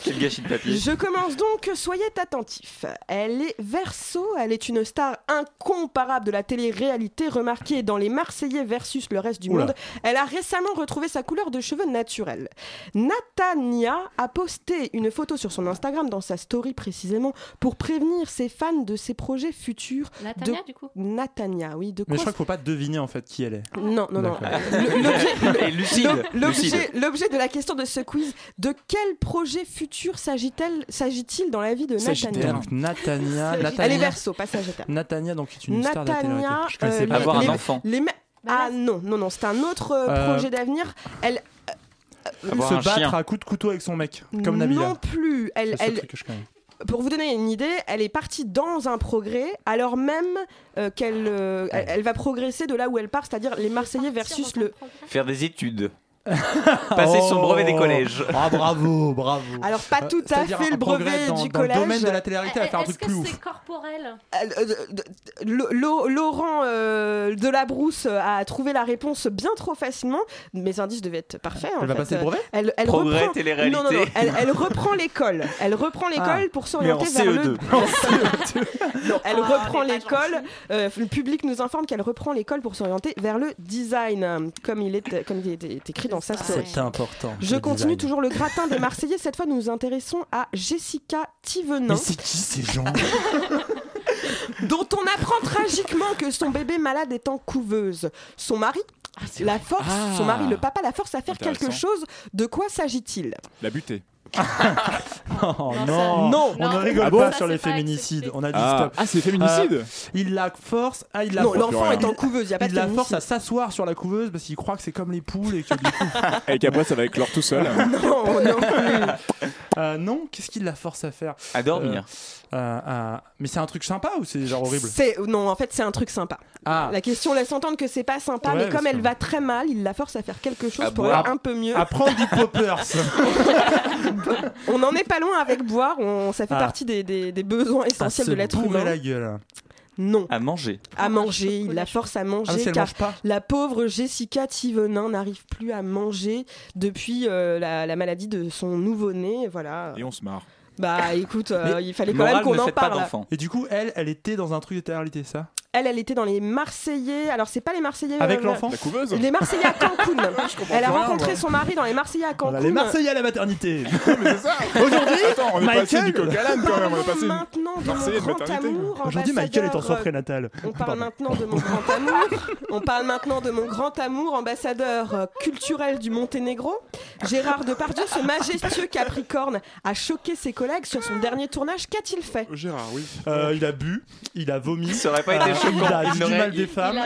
[SPEAKER 4] Quel gâchis de papier.
[SPEAKER 1] Je commence donc, soyez attentifs. Elle est verso, elle est une star incomparable de la télé-réalité, remarquée dans Les Marseillais versus le reste du
[SPEAKER 3] Oula.
[SPEAKER 1] monde. Elle a récemment retrouvé sa couleur de cheveux naturelle. Natania a posté une photo sur son Instagram, dans sa story précisément, pour prévenir ses fans de ses projets futurs.
[SPEAKER 5] Natania,
[SPEAKER 1] de...
[SPEAKER 5] du coup?
[SPEAKER 1] Natania, oui, de
[SPEAKER 3] Mais je crois qu'il faut pas deviner en fait qui elle est.
[SPEAKER 1] Non, non, non. L'objet de la question de ce quiz, de quel projet futur s'agit-elle- s'agit-il dans la vie de Natania
[SPEAKER 3] Donc Natania,
[SPEAKER 1] Elle est
[SPEAKER 3] Natania,
[SPEAKER 1] verso, pas sagittaire.
[SPEAKER 3] Natania donc est une star de la
[SPEAKER 1] Natania,
[SPEAKER 3] télé-réalité. Je connaissais
[SPEAKER 1] euh,
[SPEAKER 3] pas.
[SPEAKER 4] Avoir un
[SPEAKER 1] les-
[SPEAKER 4] enfant.
[SPEAKER 1] les me-
[SPEAKER 5] Bah
[SPEAKER 1] ah non, non, non, c'est un autre euh,
[SPEAKER 3] Euh,
[SPEAKER 1] projet d'avenir. Elle
[SPEAKER 4] Avoir
[SPEAKER 3] se
[SPEAKER 4] un
[SPEAKER 3] battre
[SPEAKER 4] chien.
[SPEAKER 3] à coups de couteau avec son mec, comme Nabila.
[SPEAKER 1] non plus. Elle, pour vous donner une idée, elle est partie dans un progrès, alors même euh, qu'elle euh, elle, elle va progresser de là où elle part, c'est-à-dire les Marseillais versus le.
[SPEAKER 4] Faire des études. Passer son brevet des collèges.
[SPEAKER 3] Ah bravo, bravo.
[SPEAKER 1] Alors pas
[SPEAKER 3] Euh,
[SPEAKER 1] tout à fait le brevet
[SPEAKER 3] dans,
[SPEAKER 1] du
[SPEAKER 3] dans le
[SPEAKER 1] collège.
[SPEAKER 3] domaine de la télé-réalité, elle va faire un
[SPEAKER 5] Est-ce
[SPEAKER 3] truc
[SPEAKER 5] que
[SPEAKER 3] plus ouf.
[SPEAKER 5] c'est corporel
[SPEAKER 1] Euh, euh, Laurent euh, de la Brousse a trouvé la réponse bien trop facilement. Mes indices devaient être parfaits. en
[SPEAKER 3] Elle va
[SPEAKER 1] fait.
[SPEAKER 3] passer le brevet
[SPEAKER 1] Elle, elle
[SPEAKER 4] Progrès,
[SPEAKER 1] reprend...
[SPEAKER 4] télé-réalité.
[SPEAKER 1] Non, non, non. Elle, elle reprend l'école. Elle reprend l'école pour s'orienter vers le.
[SPEAKER 4] CE2.
[SPEAKER 1] Non, elle
[SPEAKER 5] Ah,
[SPEAKER 1] reprend
[SPEAKER 5] on est pas
[SPEAKER 1] l'école. euh, le public nous informe qu'elle reprend l'école pour s'orienter vers le design, euh, comme il est, comme il est est écrit dans sa story.
[SPEAKER 3] C'est important.
[SPEAKER 1] Je continue
[SPEAKER 3] design.
[SPEAKER 1] toujours le gratin des Marseillais. Cette fois, nous nous intéressons à Jessica Thivenin.
[SPEAKER 3] Mais c'est qui ces gens?
[SPEAKER 1] Dont on apprend tragiquement que son bébé malade est en couveuse. Son mari la force,
[SPEAKER 2] Ah.
[SPEAKER 1] son mari, le papa, la force à faire quelque chose. De quoi s'agit-il?
[SPEAKER 2] La butée.
[SPEAKER 3] Oh
[SPEAKER 5] Non,
[SPEAKER 3] non,
[SPEAKER 1] Non.
[SPEAKER 3] on ne
[SPEAKER 5] Non.
[SPEAKER 3] rigole
[SPEAKER 2] Ah bon
[SPEAKER 3] pas
[SPEAKER 5] Ça,
[SPEAKER 3] sur les féminicides.
[SPEAKER 5] accepté.
[SPEAKER 3] On a dit
[SPEAKER 2] Ah,
[SPEAKER 3] stop.
[SPEAKER 2] ah, c'est féminicide
[SPEAKER 3] Il la force, ah, il la
[SPEAKER 1] Non,
[SPEAKER 3] force-
[SPEAKER 1] l'enfant est en couveuse, il a pas
[SPEAKER 3] il
[SPEAKER 1] de
[SPEAKER 3] la force à s'asseoir sur la couveuse parce qu'il croit que c'est comme les poules et que du coup,
[SPEAKER 2] Et qu'après, ça va éclore tout seul.
[SPEAKER 1] Non, non plus.
[SPEAKER 3] Euh, non, qu'est-ce qu'il la force à faire
[SPEAKER 4] À dormir.
[SPEAKER 3] Euh, euh, Mais c'est un truc sympa ou c'est genre horrible
[SPEAKER 1] C'est non, en fait, c'est un truc sympa.
[SPEAKER 3] Ah,
[SPEAKER 1] La question laisse entendre que c'est pas sympa,
[SPEAKER 3] Ouais,
[SPEAKER 1] mais comme elle va très mal, il la force à faire quelque chose
[SPEAKER 4] À
[SPEAKER 1] pour
[SPEAKER 4] boire.
[SPEAKER 1] aller un peu mieux.
[SPEAKER 3] à prendre du poppers.
[SPEAKER 1] On n'en est pas loin avec boire. On, ça fait
[SPEAKER 3] Ah.
[SPEAKER 1] partie des, des- des besoins
[SPEAKER 3] à
[SPEAKER 1] essentiels
[SPEAKER 3] se
[SPEAKER 1] de l'être
[SPEAKER 3] bourrer
[SPEAKER 1] humain.
[SPEAKER 3] la gueule.
[SPEAKER 1] Non,
[SPEAKER 4] À manger.
[SPEAKER 1] à manger. Il la force à
[SPEAKER 3] Ah,
[SPEAKER 1] manger
[SPEAKER 3] mais si elle
[SPEAKER 1] car
[SPEAKER 3] mange pas.
[SPEAKER 1] La pauvre Jessica Thivenin n'arrive plus à manger depuis euh, la, la maladie de son nouveau-né. Voilà.
[SPEAKER 2] Et on se marre.
[SPEAKER 1] Bah écoute, euh, il fallait quand même qu'on en parle.
[SPEAKER 3] Et du coup, elle, elle était dans un truc de télé-réalité, ça?
[SPEAKER 1] Elle, elle était dans les Marseillais. Alors c'est pas les Marseillais.
[SPEAKER 3] Avec
[SPEAKER 1] euh,
[SPEAKER 3] l'enfant
[SPEAKER 2] La couveuse
[SPEAKER 1] Les Marseillais à Cancun. Elle a
[SPEAKER 3] rien,
[SPEAKER 1] rencontré
[SPEAKER 3] moi.
[SPEAKER 1] son mari dans les Marseillais à Cancun.
[SPEAKER 3] Voilà, Les Marseillais à la maternité.
[SPEAKER 2] Aujourd'hui Attends, on est passé
[SPEAKER 3] Michael
[SPEAKER 2] du coq à l'âne quand même. On est passé.
[SPEAKER 1] Maintenant de
[SPEAKER 2] de
[SPEAKER 1] mon grand amour.
[SPEAKER 3] Aujourd'hui, Michael est en
[SPEAKER 1] ambassadeur,
[SPEAKER 3] soin prénatal.
[SPEAKER 1] On parle
[SPEAKER 3] Pardon.
[SPEAKER 1] maintenant de mon grand amour. On parle maintenant de mon grand amour, ambassadeur euh, culturel du Monténégro. Gérard Depardieu, ce majestueux Capricorne, a choqué ses collègues sur son dernier tournage. Qu'a-t-il fait?
[SPEAKER 2] Gérard, oui.
[SPEAKER 3] Euh, il a bu, il a vomi.
[SPEAKER 4] Ça aurait pas été
[SPEAKER 3] euh,
[SPEAKER 4] choquant.
[SPEAKER 3] Il a dit du mal des femmes.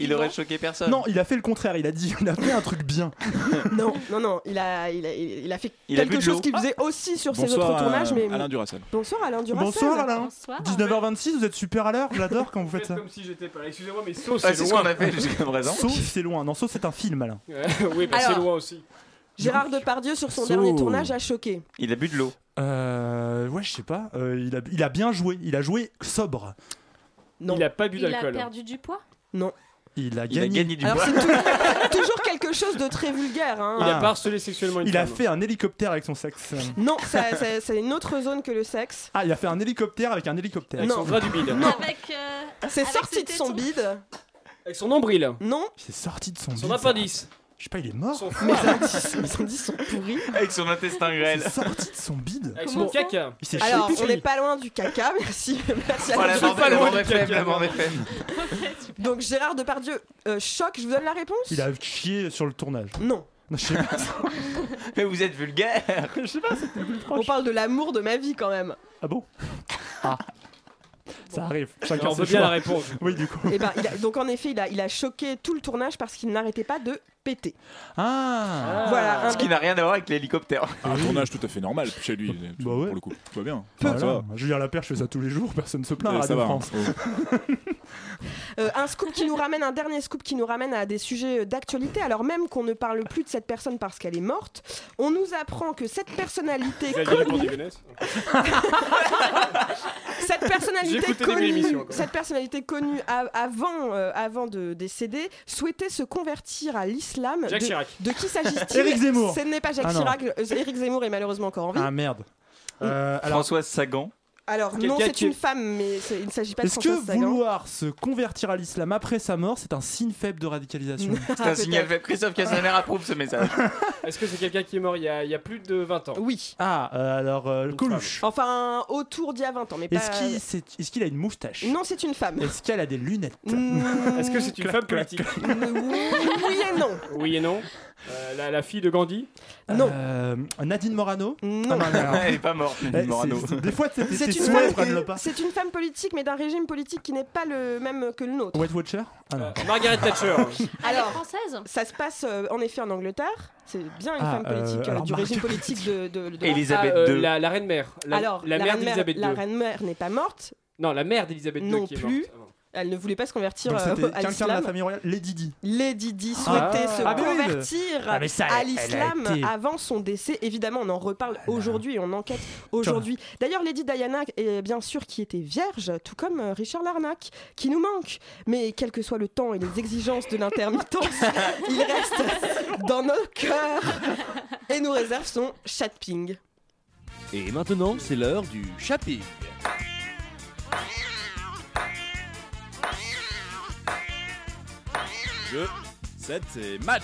[SPEAKER 5] Il a
[SPEAKER 4] aurait choqué personne.
[SPEAKER 3] Non, il a fait le contraire. Il a dit, il a fait un truc bien.
[SPEAKER 1] Non, non, non. Il a, il a, il a fait
[SPEAKER 4] Il
[SPEAKER 1] quelque chose qu'il faisait aussi sur ses
[SPEAKER 2] Bonsoir,
[SPEAKER 1] autres tournages. Mais...
[SPEAKER 2] Alain Duracell.
[SPEAKER 1] Bonsoir Alain Duracell.
[SPEAKER 3] Bonsoir Alain.
[SPEAKER 5] Bonsoir.
[SPEAKER 3] 19h26, vous êtes super à l'heure. J'adore quand vous faites ça.
[SPEAKER 13] comme si j'étais pas là. Excusez-moi, mais Saut,
[SPEAKER 4] Ah,
[SPEAKER 13] c'est
[SPEAKER 4] c'est ce
[SPEAKER 13] loin.
[SPEAKER 4] qu'on a fait jusqu'à présent.
[SPEAKER 3] Sauf c'est loin. Non, Sauf c'est un film, Alain.
[SPEAKER 13] oui, bah, c'est
[SPEAKER 1] Alors.
[SPEAKER 13] loin aussi.
[SPEAKER 1] Gérard Depardieu sur son
[SPEAKER 3] So-
[SPEAKER 1] dernier tournage a choqué.
[SPEAKER 4] Il a bu de l'eau.
[SPEAKER 3] Euh, ouais, je sais pas. Euh, il, a, il a bien joué. Il a joué sobre.
[SPEAKER 1] Non.
[SPEAKER 13] Il a pas bu
[SPEAKER 5] Il a
[SPEAKER 13] d'alcool.
[SPEAKER 5] perdu du poids?
[SPEAKER 1] Non.
[SPEAKER 3] Il a
[SPEAKER 4] Il a
[SPEAKER 3] gagné.
[SPEAKER 4] du
[SPEAKER 1] Alors c'est toujours, toujours quelque chose de très vulgaire. hein.
[SPEAKER 13] Il a pas harcelé sexuellement une
[SPEAKER 3] Il a fait un hélicoptère avec son sexe.
[SPEAKER 1] Non, c'est une autre zone que le sexe.
[SPEAKER 3] Ah, il a fait un hélicoptère avec un hélicoptère.
[SPEAKER 13] Avec
[SPEAKER 1] Non.
[SPEAKER 13] son bras du bide.
[SPEAKER 5] Avec. euh,
[SPEAKER 1] C'est sorti de son bide.
[SPEAKER 13] Avec son nombril.
[SPEAKER 1] Non,
[SPEAKER 3] C'est sorti de son
[SPEAKER 13] Son
[SPEAKER 3] bide,
[SPEAKER 13] appendice.
[SPEAKER 3] Je sais pas, il est mort.
[SPEAKER 13] Son
[SPEAKER 1] mes indices, mes indices sont pourris.
[SPEAKER 4] Avec son intestin grêle.
[SPEAKER 3] C'est sorti de son bide.
[SPEAKER 13] Avec
[SPEAKER 1] Comment
[SPEAKER 13] son caca.
[SPEAKER 3] Il s'est
[SPEAKER 1] Alors, on n'est pas loin du caca, merci. merci à
[SPEAKER 4] la
[SPEAKER 1] tous.
[SPEAKER 4] bande
[SPEAKER 13] pas loin
[SPEAKER 4] la
[SPEAKER 13] du
[SPEAKER 4] bande
[SPEAKER 13] caca.
[SPEAKER 4] La bande FM.
[SPEAKER 1] Donc Gérard Depardieu, euh, choc, je vous donne la réponse
[SPEAKER 3] Il a chié sur le tournage.
[SPEAKER 1] Non.
[SPEAKER 3] Non, je sais pas.
[SPEAKER 4] Mais vous êtes vulgaire.
[SPEAKER 3] je sais pas, c'était plus
[SPEAKER 1] On
[SPEAKER 3] proche.
[SPEAKER 1] parle de l'amour de ma vie quand même.
[SPEAKER 3] Ah bon? Ah. Ça arrive. Chacun
[SPEAKER 13] On
[SPEAKER 3] ses
[SPEAKER 13] veut bien la
[SPEAKER 3] choix.
[SPEAKER 13] réponse.
[SPEAKER 3] Oui, du coup.
[SPEAKER 1] Et ben, il a- donc en effet, il a, il a choqué tout le tournage parce qu'il n'arrêtait pas de péter.
[SPEAKER 3] Ah.
[SPEAKER 1] Voilà, un-
[SPEAKER 4] Ce qui n'a rien à voir avec l'hélicoptère.
[SPEAKER 2] Un tournage tout à fait normal chez lui, tout-
[SPEAKER 3] Bah ouais.
[SPEAKER 2] pour le coup. Tout va bien.
[SPEAKER 3] Voilà.
[SPEAKER 2] Ça va.
[SPEAKER 3] Julien Laperche fait ça tous les jours, personne ne se plaint à
[SPEAKER 2] ça
[SPEAKER 3] Radio
[SPEAKER 2] va, hein.
[SPEAKER 3] France.
[SPEAKER 2] Oh.
[SPEAKER 1] Euh, un scoop qui nous ramène, un dernier scoop qui nous ramène à des sujets d'actualité. Alors même qu'on ne parle plus de cette personne parce qu'elle est morte, on nous apprend que cette personnalité connue, cette personnalité connue, cette personnalité connue a- avant, euh, avant de décéder, souhaitait se convertir à l'islam.
[SPEAKER 13] Jacques
[SPEAKER 1] de,
[SPEAKER 13] Chirac.
[SPEAKER 1] de qui s'agit-il
[SPEAKER 3] Éric Zemmour.
[SPEAKER 1] Ce n'est pas Jacques
[SPEAKER 3] Ah.
[SPEAKER 1] Chirac. euh, Éric Zemmour est malheureusement encore en vie.
[SPEAKER 3] Ah merde. Euh, alors,
[SPEAKER 4] Françoise Sagan.
[SPEAKER 1] Alors non, c'est une femme, mais c'est- il ne s'agit pas de
[SPEAKER 3] est-ce que vouloir se convertir à l'islam après sa mort, c'est un signe faible de radicalisation
[SPEAKER 4] C'est
[SPEAKER 1] Ah,
[SPEAKER 4] un signal faible. Christophe Castaner approuve ce message.
[SPEAKER 13] Est-ce que c'est quelqu'un qui est mort il y a, il y a plus de 20 ans?
[SPEAKER 1] Oui.
[SPEAKER 3] Ah, euh, alors, euh, Coluche.
[SPEAKER 1] Enfin, autour d'il y a 20 ans, mais pas...
[SPEAKER 3] Est-ce qu'il c'est- a une moustache?
[SPEAKER 1] Non, c'est une femme.
[SPEAKER 3] Est-ce qu'elle a des lunettes?
[SPEAKER 1] Mm,
[SPEAKER 13] Est-ce que c'est une femme politique?
[SPEAKER 1] Oui et non.
[SPEAKER 13] Oui et non. Euh, la, la fille de Gandhi
[SPEAKER 1] Non.
[SPEAKER 3] Euh, Nadine Morano
[SPEAKER 1] Non.
[SPEAKER 3] Ah, non,
[SPEAKER 4] Elle est pas morte,
[SPEAKER 3] Eh,
[SPEAKER 4] Nadine Morano.
[SPEAKER 3] c'est- c'est- Des fois,
[SPEAKER 1] C'est une, femme, c'est une politique, mais d'un régime politique qui n'est pas le même que le nôtre.
[SPEAKER 3] White Watcher Ah non.
[SPEAKER 13] Euh, Margaret Thatcher.
[SPEAKER 1] Alors,
[SPEAKER 5] française?
[SPEAKER 1] ça se passe euh, en effet en Angleterre. C'est bien une
[SPEAKER 3] Ah,
[SPEAKER 1] femme politique
[SPEAKER 3] euh,
[SPEAKER 1] euh,
[SPEAKER 3] alors,
[SPEAKER 1] du
[SPEAKER 3] Margaret
[SPEAKER 1] régime politique de. de, de-
[SPEAKER 4] Elisabeth
[SPEAKER 13] Ah, euh,
[SPEAKER 4] II.
[SPEAKER 13] la, la reine mère. La,
[SPEAKER 1] Alors,
[SPEAKER 13] la,
[SPEAKER 1] la,
[SPEAKER 13] mère
[SPEAKER 1] reine mère,
[SPEAKER 13] d'Elisabeth
[SPEAKER 1] la
[SPEAKER 13] II.
[SPEAKER 1] reine mère n'est pas morte.
[SPEAKER 13] Non, la mère d'Elisabeth II
[SPEAKER 1] Non
[SPEAKER 13] qui est
[SPEAKER 1] plus.
[SPEAKER 13] morte. Bon.
[SPEAKER 1] Elle ne voulait pas se convertir
[SPEAKER 3] Donc
[SPEAKER 1] euh, à
[SPEAKER 3] quelqu'un de la
[SPEAKER 1] l'islam.
[SPEAKER 3] famille royale, Lady Di.
[SPEAKER 1] Lady Di
[SPEAKER 3] Ah.
[SPEAKER 1] souhaitait se
[SPEAKER 3] Ah, mais oui,
[SPEAKER 1] convertir
[SPEAKER 3] Ah, mais ça,
[SPEAKER 1] à l'islam
[SPEAKER 3] été-
[SPEAKER 1] avant son décès. Évidemment, on en reparle aujourd'hui et on enquête aujourd'hui. D'ailleurs, Lady Diana est bien sûr qui était vierge, tout comme euh, Richard Larnac, qui nous manque. Mais quel que soit le temps et les exigences de l'intermittence, il reste dans nos cœurs et nous réserve son chatping.
[SPEAKER 15] Et maintenant, c'est l'heure du shopping.
[SPEAKER 2] Jeu, 7 et match.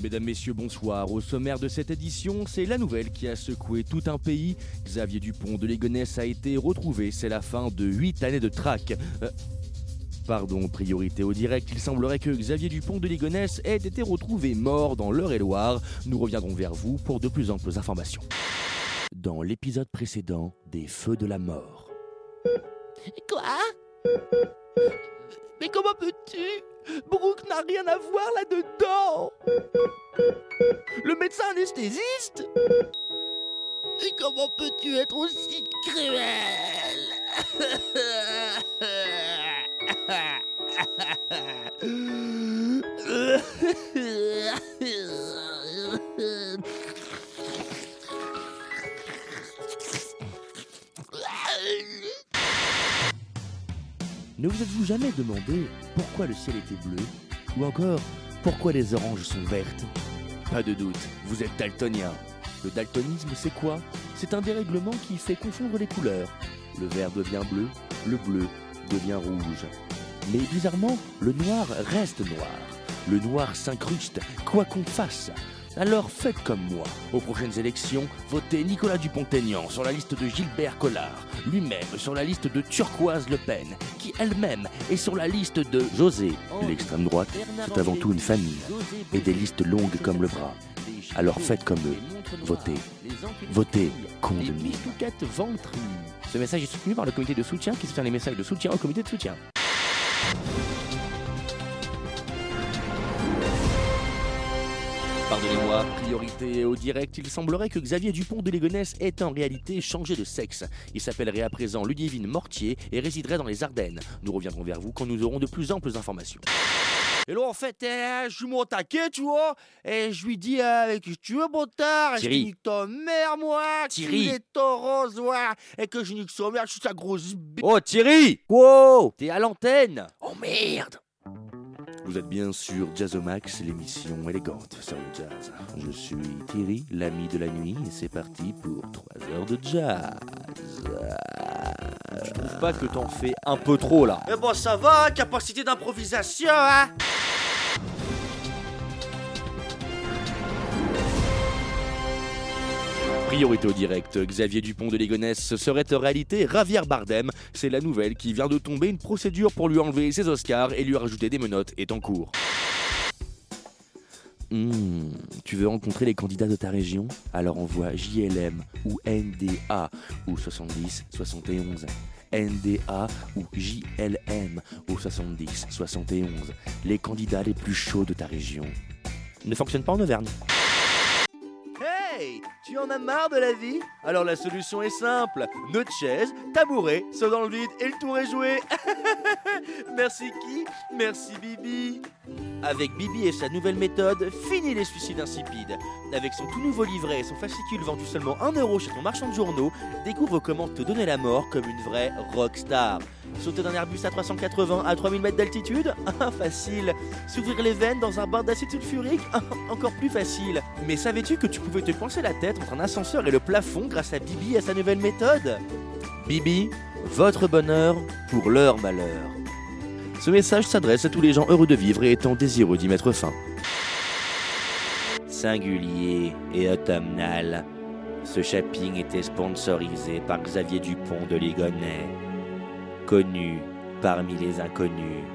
[SPEAKER 15] Mesdames, Messieurs, bonsoir. Au sommaire de cette édition, c'est la nouvelle qui a secoué tout un pays. Xavier Dupont de Ligonnès a été retrouvé. C'est la fin de 8 années de traque. Euh, Pardon, priorité au direct, il semblerait que Xavier Dupont de Ligonnès ait été retrouvé mort dans l'Eure-et-Loire. Nous reviendrons vers vous pour de plus amples informations. Dans l'épisode précédent des Feux de la Mort.
[SPEAKER 16] Quoi? Mais comment peux-tu? Brooke n'a rien à voir là-dedans Le médecin anesthésiste? Et comment peux-tu être aussi cruel?
[SPEAKER 15] Ne vous êtes-vous jamais demandé pourquoi le ciel était bleu Ou encore pourquoi les oranges sont vertes? Pas de doute, vous êtes daltonien. Le daltonisme, c'est quoi? C'est un dérèglement qui fait confondre les couleurs. Le vert devient bleu, le bleu devient rouge. Mais bizarrement, le noir reste noir. Le noir s'incruste, quoi qu'on fasse. Alors faites comme moi. Aux prochaines élections, votez Nicolas Dupont-Aignan sur la liste de Gilbert Collard, lui-même sur la liste de Turquoise Le Pen, qui elle-même est sur la liste de José. L'extrême droite, c'est avant tout une famille, et des listes longues comme le bras. Alors faites comme eux. Votez. Votez, con de mine. Ce message est soutenu par le comité de soutien qui soutient les messages de soutien au comité de soutien. Priorité au direct, il semblerait que Xavier Dupont de Ligonnès ait en réalité changé de sexe. Il s'appellerait à présent Ludivine Mortier et résiderait dans les Ardennes. Nous reviendrons vers vous quand nous aurons de plus amples informations.
[SPEAKER 16] Et là, en fait, eh, je suis mon taquet, tu vois. Et je lui dis, euh, que tu veux, bâtard. Je nique ta mère, moi.
[SPEAKER 15] Thierry.
[SPEAKER 16] Tu es rose, ouais. Et que je nique sa mère, je suis sa grosse b.
[SPEAKER 15] Oh Thierry Wow T'es à l'antenne
[SPEAKER 16] Oh merde.
[SPEAKER 15] Vous êtes bien sur Jazzomax, l'émission élégante sur le jazz. Je suis Thierry, l'ami de la nuit, et c'est parti pour 3 heures de jazz.
[SPEAKER 13] Je trouve pas que t'en fais un peu trop là?
[SPEAKER 16] Eh bon, ça va, capacité d'improvisation, hein?
[SPEAKER 15] Priorité au direct, Xavier Dupont de Ligonnès serait en réalité Javier Bardem. C'est la nouvelle qui vient de tomber. Une procédure pour lui enlever ses Oscars et lui rajouter des menottes est en cours. Hmm, tu veux rencontrer les candidats de ta région? Alors envoie JLM ou NDA ou 70 71. NDA ou JLM au 70 71. Les candidats les plus chauds de ta région. Ne fonctionne pas en Auvergne.
[SPEAKER 16] En as marre de la vie Alors la solution est simple. Notre chaise, tabouret, saut dans le vide et le tour est joué. Merci qui Merci Bibi.
[SPEAKER 15] Avec Bibi et sa nouvelle méthode, fini les suicides insipides. Avec son tout nouveau livret et son fascicule vendu seulement 1€ euro chez ton marchand de journaux, découvre comment te donner la mort comme une vraie rockstar. Sauter d'un Airbus à 380 à 3000 mètres d'altitude Ah, Facile. S'ouvrir les veines dans un bain d'acide sulfurique Encore plus facile. Mais savais-tu que tu pouvais te coincer la tête entre un ascenseur et le plafond grâce à Bibi et à sa nouvelle méthode Bibi, votre bonheur pour leur malheur. Ce message s'adresse à tous les gens heureux de vivre et étant désireux d'y mettre fin. Singulier et automnal, ce shopping était sponsorisé par Xavier Dupont de Ligonnès, connu parmi les inconnus.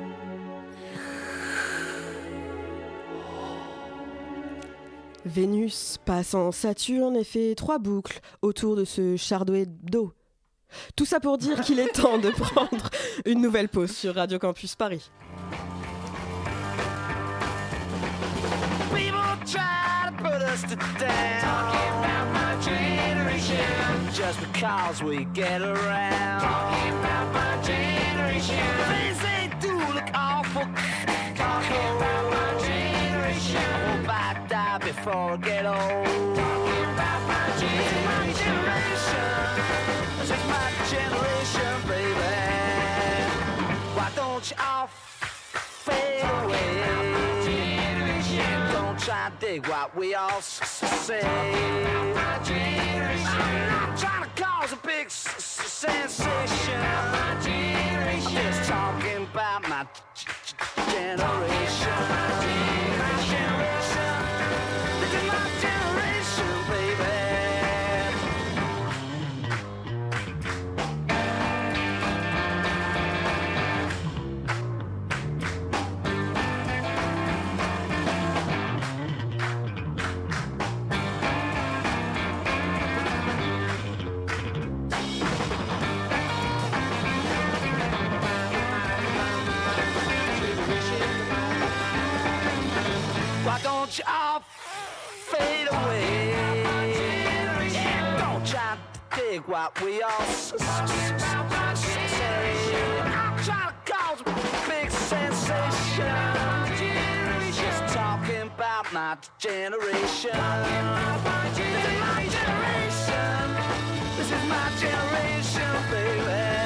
[SPEAKER 1] Vénus passe en Saturne et fait trois boucles autour de ce chardouet d'eau. Tout ça pour dire qu'il est temps de prendre une nouvelle pause sur Radio Campus Paris.
[SPEAKER 17] Before I get old. Talking about my generation. This is my generation, baby. Why don't you all fade away? Don't try to dig what we all say. I'm not trying to cause a big s- sensation. I'm just talking about. My generation. What we all say. Trying to cause a big sensation. Just talking about my generation. This is my generation. This is my generation, baby.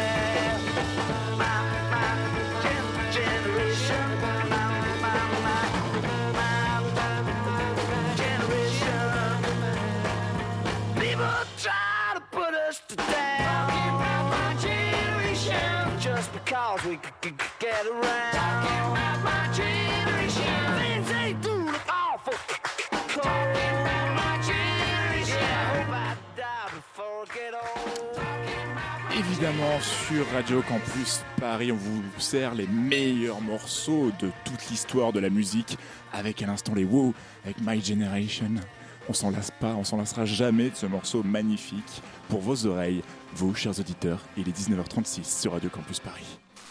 [SPEAKER 2] Évidemment, sur Radio Campus Paris, on vous sert les meilleurs morceaux de toute l'histoire de la musique, avec à l'instant les Wow, avec My Generation. On s'en lasse pas, on s'en lassera jamais de ce morceau magnifique pour vos oreilles, vous, chers auditeurs. Il est 19h36 sur Radio Campus Paris.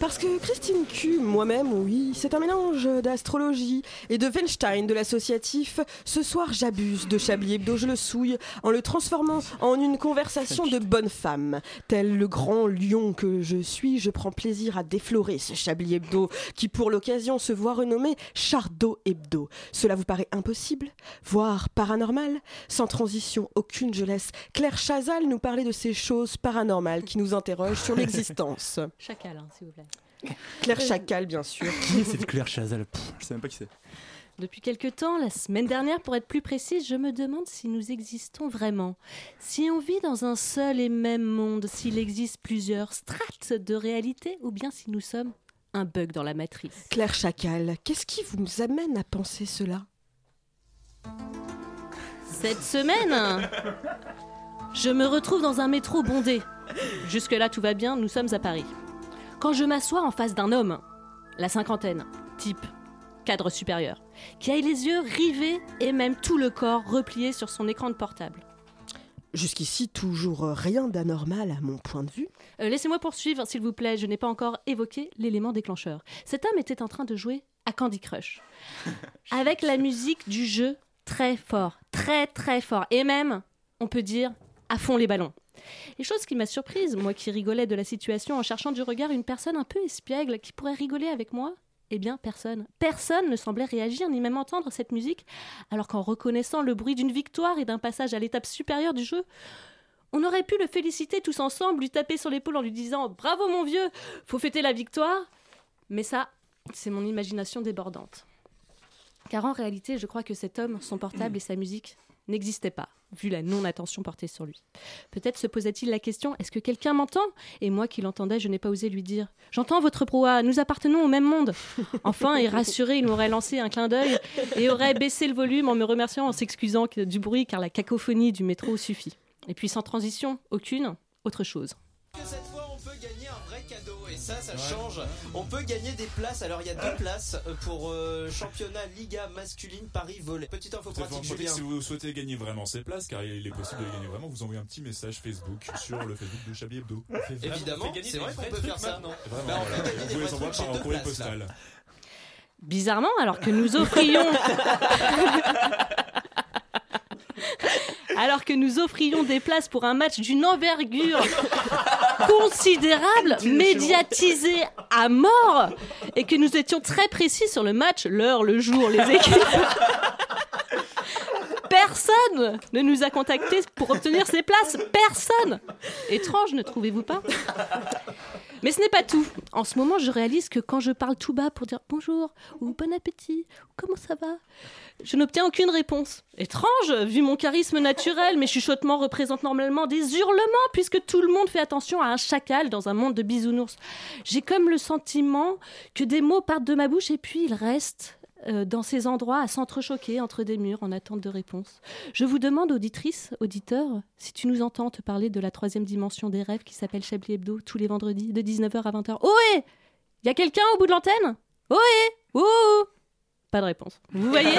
[SPEAKER 1] Parce que Christine Q, moi-même, oui, c'est un mélange d'astrologie et de Weinstein de l'associatif. Ce soir, j'abuse de Chablis Hebdo, je le souille en le transformant en une conversation de bonne femme. Tel le grand lion que je suis, je prends plaisir à déflorer ce Chablis Hebdo qui, pour l'occasion, se voit renommé Chardot Hebdo. Cela vous paraît impossible? Voire paranormal? Sans transition aucune, je laisse Claire Chazal nous parler de ces choses paranormales qui nous interrogent sur l'existence.
[SPEAKER 5] Chacal, hein, s'il vous plaît.
[SPEAKER 1] Claire Chacal, bien sûr.
[SPEAKER 3] Qui est cette Claire Chazal Pff, Je sais même pas qui c'est.
[SPEAKER 5] Depuis quelque temps, la semaine dernière pour être plus précise, je me demande si nous existons vraiment. Si on vit dans un seul et même monde, s'il existe plusieurs strates de réalité ou bien si nous sommes un bug dans la matrice.
[SPEAKER 1] Claire Chacal, qu'est-ce qui vous amène à penser cela?
[SPEAKER 5] Cette semaine, je me retrouve dans un métro bondé. Jusque-là, tout va bien, nous sommes à Paris. Quand je m'assois en face d'un homme, la cinquantaine, type cadre supérieur, qui a les yeux rivés et même tout le corps replié sur son écran de portable.
[SPEAKER 1] Jusqu'ici, toujours rien d'anormal à mon point de vue.
[SPEAKER 5] Euh, Laissez-moi poursuivre, s'il vous plaît, je n'ai pas encore évoqué l'élément déclencheur. Cet homme était en train de jouer à Candy Crush. Avec la musique du jeu très fort, très très fort. Et même, on peut dire, à fond les ballons. Et chose qui m'a surprise, moi qui rigolais de la situation en cherchant du regard une personne un peu espiègle qui pourrait rigoler avec moi, eh bien personne. Personne ne semblait réagir ni même entendre cette musique, alors qu'en reconnaissant le bruit d'une victoire et d'un passage à l'étape supérieure du jeu, on aurait pu le féliciter tous ensemble, lui taper sur l'épaule en lui disant Bravo mon vieux, faut fêter la victoire. Mais ça, c'est mon imagination débordante. Car en réalité, je crois que cet homme, son portable et sa musique n'existaient pas, vu la non-attention portée sur lui. Peut-être se posait-il la question Est-ce que quelqu'un m'entend? Et moi qui l'entendais, je n'ai pas osé lui dire J'entends votre brouhaha, nous appartenons au même monde. Enfin, et rassuré, il m'aurait lancé un clin d'œil et aurait baissé le volume en me remerciant en s'excusant du bruit, car la cacophonie du métro suffit. Et puis sans transition, aucune, autre chose.
[SPEAKER 18] Cette fois, on peut gagner un vrai cadeau et ça, ça change. On peut gagner des places. Alors, il y a deux places euh, pour euh, championnat Liga masculine Paris volley. Petite info pratique. Julien.
[SPEAKER 2] Si vous souhaitez gagner vraiment ces places, car il est possible de les gagner vraiment, vous envoyez un petit message Facebook sur le Facebook de Chablis Hebdo.
[SPEAKER 18] Évidemment, c'est vrai qu'on peut faire ça.
[SPEAKER 2] Vraiment,
[SPEAKER 18] Bah, on
[SPEAKER 2] voilà.
[SPEAKER 18] peut gagner
[SPEAKER 2] Vous
[SPEAKER 18] des
[SPEAKER 2] pouvez les
[SPEAKER 18] vrais
[SPEAKER 2] envoyer
[SPEAKER 18] trucs,
[SPEAKER 2] par courrier postal.
[SPEAKER 5] Bizarrement, alors que nous offrions. alors que nous offrions des places pour un match d'une envergure considérable, médiatisé à mort, et que nous étions très précis sur le match, l'heure, le jour, les équipes. Personne ne nous a contactés pour obtenir ces places. Personne. Étrange, ne trouvez-vous pas? Mais ce n'est pas tout. En ce moment, je réalise que quand je parle tout bas pour dire bonjour ou bon appétit ou comment ça va, je n'obtiens aucune réponse. Étrange, vu mon charisme naturel, mes chuchotements représentent normalement des hurlements puisque tout le monde fait attention à un chacal dans un monde de bisounours. J'ai comme le sentiment que des mots partent de ma bouche et puis ils restent euh, dans ces endroits à s'entrechoquer entre des murs en attente de réponse. Je vous demande, auditrice, auditeur, si tu nous entends te parler de la troisième dimension des rêves qui s'appelle Chablis Hebdo tous les vendredis de 19h à 20h. Ohé Y a quelqu'un au bout de l'antenne? Ohé Ouh Pas de réponse. Vous voyez?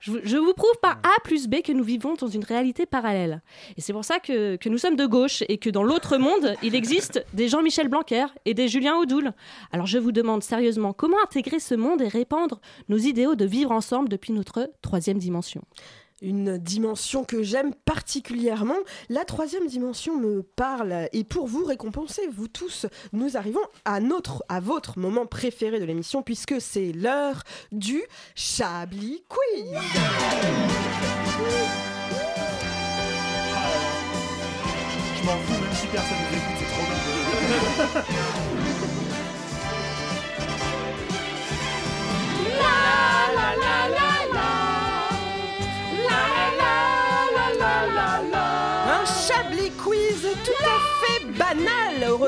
[SPEAKER 5] Je, vous- je vous prouve par A plus B que nous vivons dans une réalité parallèle. Et c'est pour ça que, que nous sommes de gauche et que dans l'autre monde, il existe des Jean-Michel Blanquer et des Julien Audoul. Alors je vous demande sérieusement, comment intégrer ce monde et répandre nos idéaux de vivre ensemble depuis notre troisième dimension?
[SPEAKER 1] Une dimension que j'aime particulièrement. La troisième dimension me parle et pour vous récompenser, vous tous, nous arrivons à notre, à votre moment préféré de l'émission puisque c'est l'heure du Chablis Quiz.
[SPEAKER 3] Je m'en fous, même si personne ne m'écoute, c'est trop bien.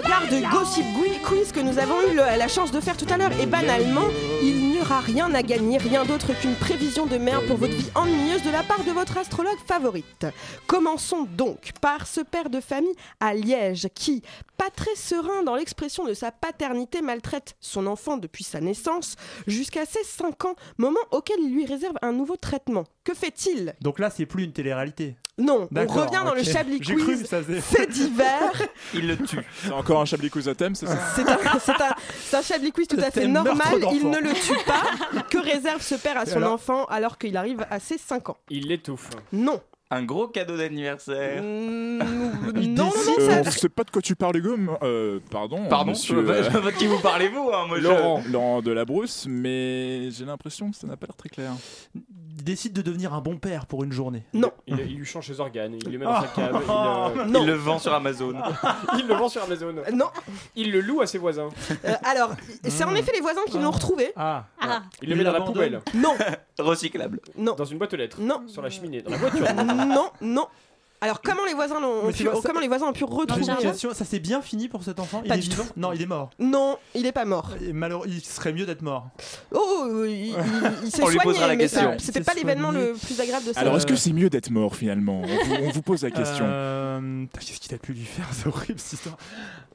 [SPEAKER 1] Regard de Gossip Quiz que nous avons eu la chance de faire tout à l'heure. Et banalement, il n'y aura rien à gagner, rien d'autre qu'une prévision de merde pour votre vie ennuyeuse de la part de votre astrologue favorite. Commençons donc par ce père de famille à Liège qui, pas très serein dans l'expression de sa paternité, maltraite son enfant depuis sa naissance jusqu'à ses 5 ans, moment auquel il lui réserve un nouveau traitement. Que fait-il?
[SPEAKER 3] Donc là, c'est plus une télé-réalité.
[SPEAKER 1] Non, on revient dans le. Chablis
[SPEAKER 3] cru
[SPEAKER 1] Quiz.
[SPEAKER 3] que ça faisait-
[SPEAKER 1] Fait divers.
[SPEAKER 4] Il le tue.
[SPEAKER 2] C'est encore un Chablis Quiz à thème, c'est ça
[SPEAKER 1] C'est un, c'est un- c'est un Chablis Quiz tout à fait normal. Il ne le tue pas. Que réserve ce père à son
[SPEAKER 4] alors
[SPEAKER 1] enfant alors qu'il arrive à ses 5 ans?
[SPEAKER 19] Il l'étouffe.
[SPEAKER 1] Non.
[SPEAKER 4] Un gros cadeau d'anniversaire.
[SPEAKER 1] non, non,
[SPEAKER 2] Euh,
[SPEAKER 1] ça-
[SPEAKER 2] on sait pas de quoi tu parles, Hugo. mais- Euh, pardon.
[SPEAKER 4] Pardon,
[SPEAKER 2] monsieur.
[SPEAKER 4] je-
[SPEAKER 2] euh,
[SPEAKER 4] je vois de qui vous parlez-vous, hein, moi, je-
[SPEAKER 2] Laurent. Laurent Delabrousse, mais j'ai l'impression que ça n'a pas l'air très clair.
[SPEAKER 3] Il décide de devenir un bon père pour une journée.
[SPEAKER 1] Non.
[SPEAKER 19] Il, il lui change ses organes, il le met dans sa cave. Il, euh,
[SPEAKER 4] Il le vend sur Amazon.
[SPEAKER 19] il le vend sur Amazon.
[SPEAKER 1] Non.
[SPEAKER 19] Il le loue à ses voisins.
[SPEAKER 1] Euh, alors, c'est en effet les voisins qui l'ont retrouvé.
[SPEAKER 3] Ah.
[SPEAKER 19] Il le met dans la poubelle.
[SPEAKER 1] Non.
[SPEAKER 4] Recyclable.
[SPEAKER 1] Non.
[SPEAKER 19] Dans une boîte aux lettres.
[SPEAKER 1] Non.
[SPEAKER 19] Sur la cheminée. Dans la voiture.
[SPEAKER 1] Non, non. Alors, comment les voisins l'ont
[SPEAKER 3] Mais
[SPEAKER 1] pu-
[SPEAKER 3] tu vois, ça-
[SPEAKER 1] comment les voisins ont pu retrouver
[SPEAKER 3] J'ai une question, ça s'est bien fini pour cet enfant Il
[SPEAKER 1] Pas
[SPEAKER 3] est
[SPEAKER 1] du
[SPEAKER 3] vivant
[SPEAKER 1] tout.
[SPEAKER 3] Non, il est mort.
[SPEAKER 1] Non, il est pas mort.
[SPEAKER 3] Et malheureux, il serait mieux d'être mort.
[SPEAKER 1] Oh, il, il- il s'est
[SPEAKER 2] On lui
[SPEAKER 1] soigné,
[SPEAKER 2] posera la
[SPEAKER 1] mais
[SPEAKER 2] question.
[SPEAKER 1] c'était
[SPEAKER 3] Il
[SPEAKER 1] pas
[SPEAKER 3] s'est
[SPEAKER 1] l'événement
[SPEAKER 3] soigné.
[SPEAKER 1] le plus agréable de sa
[SPEAKER 2] Alors,
[SPEAKER 1] vie.
[SPEAKER 2] est-ce que c'est mieux d'être mort finalement? On vous, on vous pose la question.
[SPEAKER 3] Euh, putain, Qu'est-ce qu'il a pu lui faire C'est horrible cette histoire.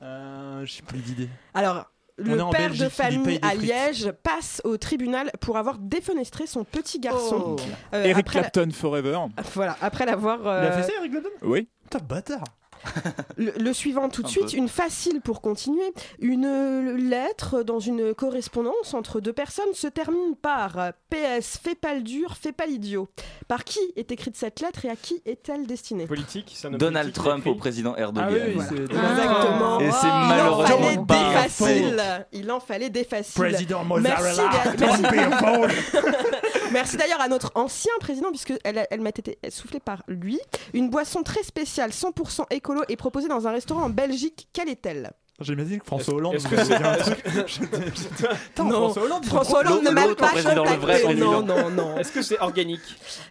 [SPEAKER 3] Euh, J'ai plus d'idée.
[SPEAKER 1] Alors, le père
[SPEAKER 3] Belgique,
[SPEAKER 1] de famille à. Liège passe au tribunal pour avoir défenestré son petit garçon.
[SPEAKER 3] Oh.
[SPEAKER 1] Euh,
[SPEAKER 2] Eric
[SPEAKER 1] la-
[SPEAKER 2] Clapton Forever.
[SPEAKER 1] Voilà, après l'avoir.
[SPEAKER 3] Il a
[SPEAKER 1] euh,
[SPEAKER 3] fait ça, Eric Clapton?
[SPEAKER 2] Oui.
[SPEAKER 3] Putain, bâtard.
[SPEAKER 1] Le, le suivant tout de suite,
[SPEAKER 3] peu.
[SPEAKER 1] une facile pour continuer. Une euh, lettre dans une correspondance entre deux personnes se termine par PS, fais pas le dur, fais pas l'idiot. Par qui est écrite cette lettre et à qui est-elle destinée?
[SPEAKER 19] Politique, homme
[SPEAKER 4] Donald
[SPEAKER 19] politique,
[SPEAKER 4] Trump au président Erdogan.
[SPEAKER 19] Ah oui,
[SPEAKER 1] Voilà. Exactement.
[SPEAKER 4] Et c'est
[SPEAKER 1] Il en
[SPEAKER 4] malheureusement
[SPEAKER 1] fallait
[SPEAKER 4] pas
[SPEAKER 1] des
[SPEAKER 4] fait.
[SPEAKER 1] faciles. Il en fallait des faciles.
[SPEAKER 3] Président
[SPEAKER 1] Merci,
[SPEAKER 3] Mozzarella,
[SPEAKER 1] d'a-
[SPEAKER 3] don't be a.
[SPEAKER 1] Merci d'ailleurs à notre ancien président, puisque elle, elle m'a été soufflée par lui. Une boisson très spéciale, 100% écolo, est proposée dans un restaurant en Belgique. Quelle est-elle?
[SPEAKER 3] J'imagine que François Hollande.
[SPEAKER 19] est-ce que c'est-
[SPEAKER 3] un truc.
[SPEAKER 1] Non,
[SPEAKER 3] François Hollande.
[SPEAKER 1] François Hollande ne m'a pas contacté. Non, non, non.
[SPEAKER 19] Est-ce que c'est organique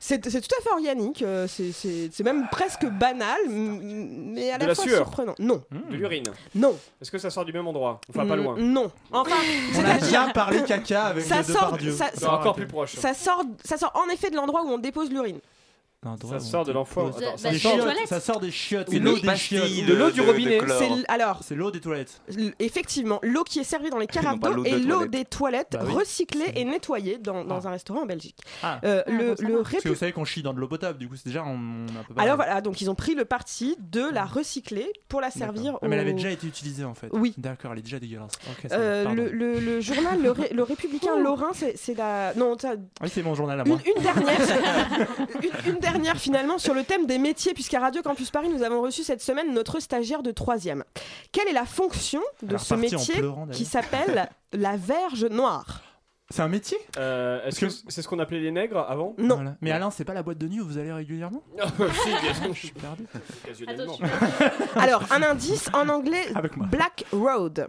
[SPEAKER 1] C'est c'est tout à fait organique. euh, c'est- C'est c'est même presque banal, mais à la, fois surprenant. Non.
[SPEAKER 19] De l'urine
[SPEAKER 1] Non.
[SPEAKER 19] Est-ce que ça sort du même endroit Enfin, pas
[SPEAKER 1] Mm,
[SPEAKER 19] loin.
[SPEAKER 1] Non. Enfin,
[SPEAKER 3] On a bien parlé caca avec
[SPEAKER 1] ça
[SPEAKER 3] les deux
[SPEAKER 1] sort, ça,
[SPEAKER 19] encore plus proche.
[SPEAKER 1] ça sort, ça sort en effet de l'endroit où on dépose l'urine.
[SPEAKER 19] Ça sort de l'enfant.
[SPEAKER 3] Ça,
[SPEAKER 19] Attends,
[SPEAKER 3] ça
[SPEAKER 19] sort
[SPEAKER 3] des chiottes. C'est l'eau des chiottes.
[SPEAKER 19] de l'eau du robinet.
[SPEAKER 1] C'est l- alors
[SPEAKER 3] C'est l'eau des toilettes.
[SPEAKER 1] effectivement l'eau qui est servie dans les carafes d'eau
[SPEAKER 4] l'eau
[SPEAKER 1] et l'eau des toilettes
[SPEAKER 3] Bah oui.
[SPEAKER 1] recyclée et nettoyée dans, dans un restaurant en Belgique.
[SPEAKER 3] Ah.
[SPEAKER 1] Euh,
[SPEAKER 5] Ah.
[SPEAKER 3] Parce que vous savez qu'on chie dans de l'eau potable, du coup c'est déjà on, on a un peu
[SPEAKER 1] alors voilà donc ils ont pris le parti de la recycler pour la servir.
[SPEAKER 3] Ah, mais elle avait déjà été utilisée en fait.
[SPEAKER 1] Oui.
[SPEAKER 3] D'accord, elle est déjà dégueulasse.
[SPEAKER 1] Euh, le, le- le journal le, Ré- le Républicain Lorrain c'est la non
[SPEAKER 3] Oui, c'est mon journal à
[SPEAKER 1] Une,
[SPEAKER 3] moi.
[SPEAKER 1] une dernière, une, une dernière finalement sur le thème des métiers, puisqu'à Radio Campus Paris, nous avons reçu cette semaine notre stagiaire de troisième. Quelle est la fonction de
[SPEAKER 3] Alors,
[SPEAKER 1] ce métier
[SPEAKER 3] pleurant,
[SPEAKER 1] qui s'appelle la verge noire
[SPEAKER 3] C'est un métier
[SPEAKER 19] Euh, Est-ce que c'est ce qu'on appelait les nègres avant
[SPEAKER 1] Non.
[SPEAKER 3] Voilà. Mais Alain, c'est pas la boîte de nuit où vous allez régulièrement
[SPEAKER 19] Ah, bah, si, bien sûr.
[SPEAKER 3] Je suis perdu.
[SPEAKER 1] Alors, un indice en anglais
[SPEAKER 3] Avec moi.
[SPEAKER 1] Black Road.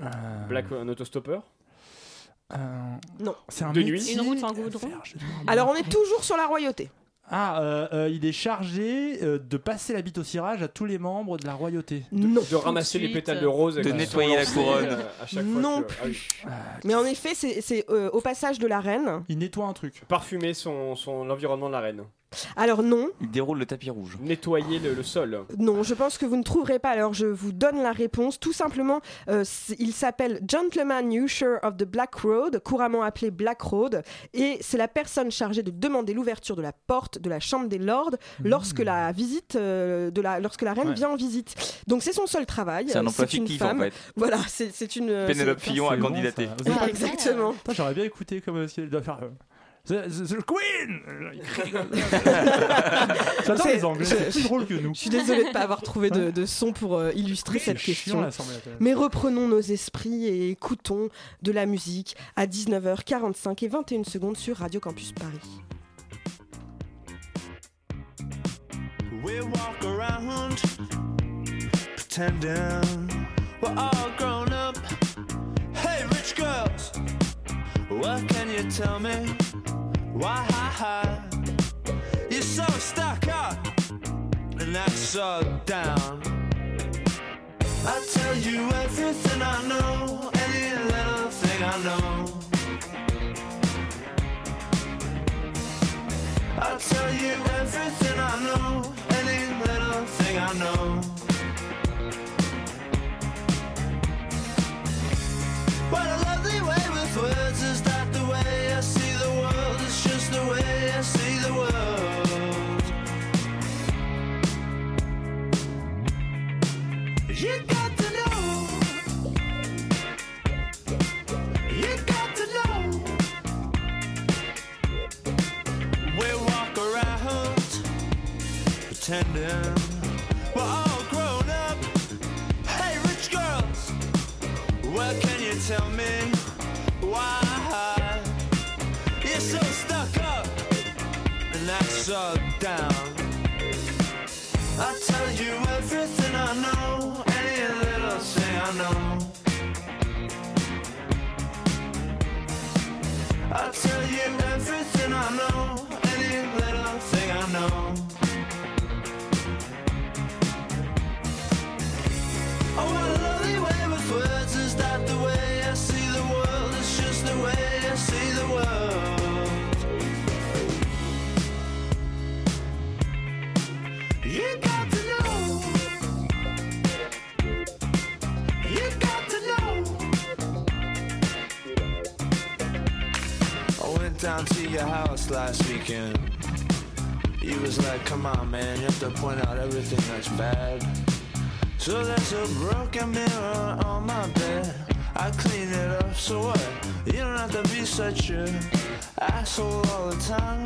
[SPEAKER 3] Euh,
[SPEAKER 19] Black, un autostoppeur
[SPEAKER 3] euh,
[SPEAKER 1] Non.
[SPEAKER 3] C'est un
[SPEAKER 19] De
[SPEAKER 3] métier.
[SPEAKER 19] nuit
[SPEAKER 5] Une route en goudron.
[SPEAKER 1] Alors, on est toujours sur la royauté.
[SPEAKER 3] Ah, euh, euh, il est chargé euh, de passer la bite au cirage à tous les membres de la royauté.
[SPEAKER 1] Non.
[SPEAKER 19] De ramasser les pétales de rose et
[SPEAKER 4] de nettoyer la couronne.
[SPEAKER 19] euh, à chaque fois
[SPEAKER 1] Non
[SPEAKER 19] que- ah oui.
[SPEAKER 1] Mais en effet, c'est c'est, euh, au passage de la reine.
[SPEAKER 3] Il nettoie un truc.
[SPEAKER 19] Parfumer son, son, l'environnement de la reine.
[SPEAKER 1] Alors non,
[SPEAKER 4] Il déroule le tapis rouge.
[SPEAKER 19] Nettoyer le, le sol.
[SPEAKER 1] non, je pense que vous ne trouverez pas. Alors je vous donne la réponse. Tout simplement, euh, il s'appelle Gentleman Usher of the Black Road, couramment appelé Black Road, et c'est la personne chargée de demander l'ouverture de la porte de la chambre des lords lorsque la visite euh, de la lorsque la reine
[SPEAKER 3] Ouais.
[SPEAKER 1] vient en visite. Donc c'est son seul travail.
[SPEAKER 4] C'est un
[SPEAKER 1] Euh,
[SPEAKER 4] emploi
[SPEAKER 1] une
[SPEAKER 4] fictif en
[SPEAKER 1] femme.
[SPEAKER 4] fait.
[SPEAKER 1] Voilà, c'est c'est une.
[SPEAKER 4] Pénélope Fillon a candidaté.
[SPEAKER 1] Ah, exactement.
[SPEAKER 3] J'aurais bien écouté comme euh, si elle doit faire. The, the- the Queen J'adore les Anglais,
[SPEAKER 1] je-
[SPEAKER 3] c'est plus drôle que nous.
[SPEAKER 1] Je suis désolée de ne pas avoir trouvé de, de son pour euh, illustrer cette question. Mais reprenons nos esprits et écoutons de la musique à 19h45 et 21 secondes sur Radio Campus Paris.
[SPEAKER 17] We walk around pretending we're all grown up. Hey, rich girls, what can you tell me? Why you're so stuck up and that's so down? I tell you everything I know, any little thing I know. I tell you everything I know, any little thing I know. What a pretending we're all grown up. Hey, rich girls, well, can you tell me why you're so stuck up and that's so down? I tell you everything I know, any little thing I know. I tell you everything I know, down to your house last weekend. You was like, come on, man, you have to point out everything that's bad. So there's a broken mirror on my bed. I clean it up, so what? You don't have to be such a asshole all the time.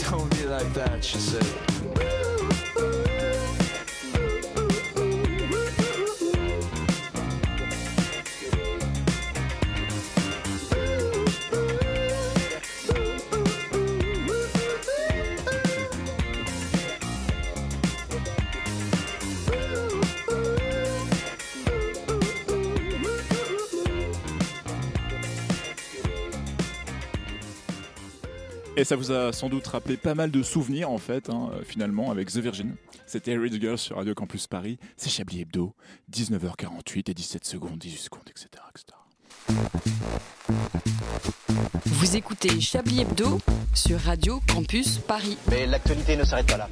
[SPEAKER 17] don't be like that, she said.
[SPEAKER 2] Ça vous a sans doute rappelé pas mal de souvenirs en fait, hein, euh, finalement, avec The Virgin. C'était Rich Girl sur Radio Campus Paris. C'est Chablis Hebdo, 19h48 et 17 secondes, 18 secondes, etc. etc.
[SPEAKER 6] Vous écoutez Chablis Hebdo sur Radio Campus Paris.
[SPEAKER 7] Mais l'actualité ne s'arrête pas là.